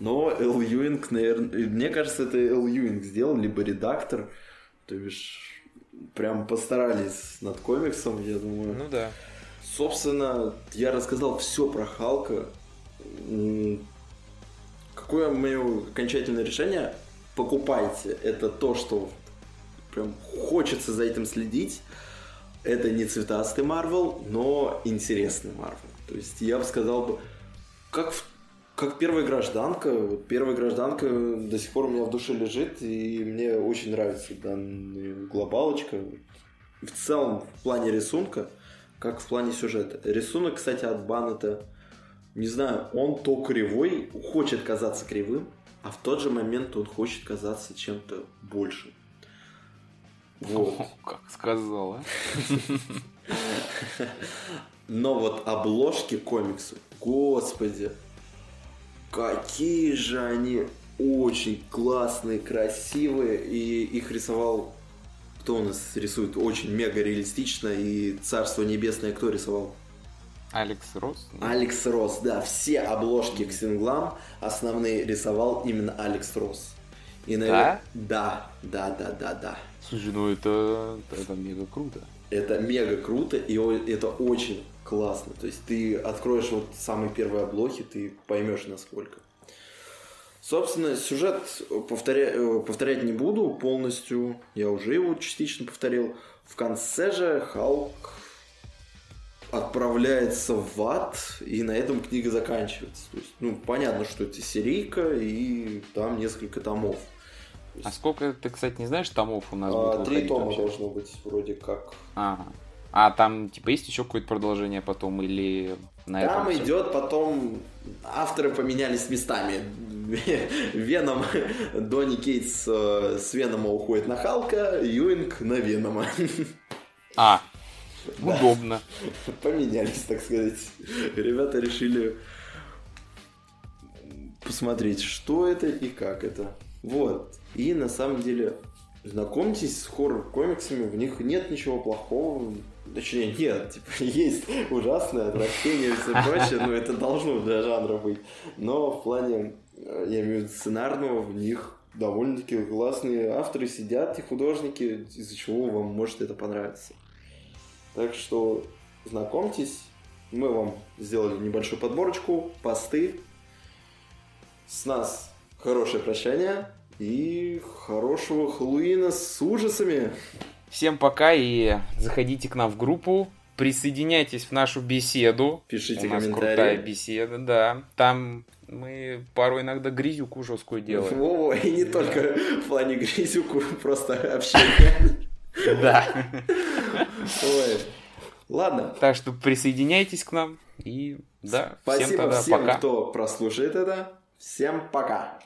Но Эл Юинг, наверное... Мне кажется, это Эл Юинг сделал, либо редактор. То бишь, прям постарались над комиксом, я думаю. Ну да. Собственно, я рассказал все про Халка. Какое мое окончательное решение? Покупайте. Это то, что прям хочется за этим следить. Это не цветастый Марвел, но интересный Марвел. То есть я бы сказал бы, как в как первая гражданка. Вот первая гражданка до сих пор у меня в душе лежит, и мне очень нравится данная глобалочка. В целом, в плане рисунка, как в плане сюжета. Рисунок, кстати, от Баннета, не знаю, он то кривой, хочет казаться кривым, а в тот же момент он хочет казаться чем-то большим. Вот. О, как сказала. Но вот обложки комиксу, господи, какие же они очень классные, красивые, и их рисовал кто у нас рисует очень мега реалистично и Царство Небесное кто рисовал? Алекс Росс? Алекс Росс, да. Все обложки к синглам основные рисовал именно Алекс Росс. И, наверное, да? Да, да, да, да, да. Слушай, ну это, это мега круто. Это мега круто, и это очень классно. То есть ты откроешь вот самые первые облоки, ты поймешь насколько. Собственно, сюжет повторя... Э, повторять не буду полностью. Я уже его частично повторил. В конце же Халк отправляется в ад, и на этом книга заканчивается. То есть, ну, понятно, что это серийка, и там несколько томов. А сколько, ты, кстати, не знаешь, томов у нас а, будет Три тома вообще? должно быть, вроде как. Ага. А там, типа, есть еще какое-то продолжение потом, или на Там этом идет все? потом... Авторы поменялись местами. Веном, Донни Кейтс э, с Венома уходит на Халка, Юинг на Венома. А, удобно. Поменялись, так сказать. Ребята решили посмотреть, что это и как это. Вот. И на самом деле, знакомьтесь с хоррор-комиксами, в них нет ничего плохого, Точнее, нет, типа, есть ужасное отвращение и все прочее, но это должно для жанра быть. Но в плане, э, я имею в виду сценарного, в них довольно-таки классные авторы сидят и художники, из-за чего вам может это понравиться. Так что знакомьтесь, мы вам сделали небольшую подборочку, посты. С нас хорошее прощание и хорошего Хэллоуина с ужасами. Всем пока и заходите к нам в группу, Присоединяйтесь в нашу беседу. Пишите У нас комментарии. крутая беседа, да. Там мы порой иногда грязюку жесткую делаем. Во-во, и не только в плане грязюку, просто общение. Да. Ой. Ладно. Так что присоединяйтесь к нам. И да, всем Спасибо тогда всем, пока. кто прослушает это. Всем пока.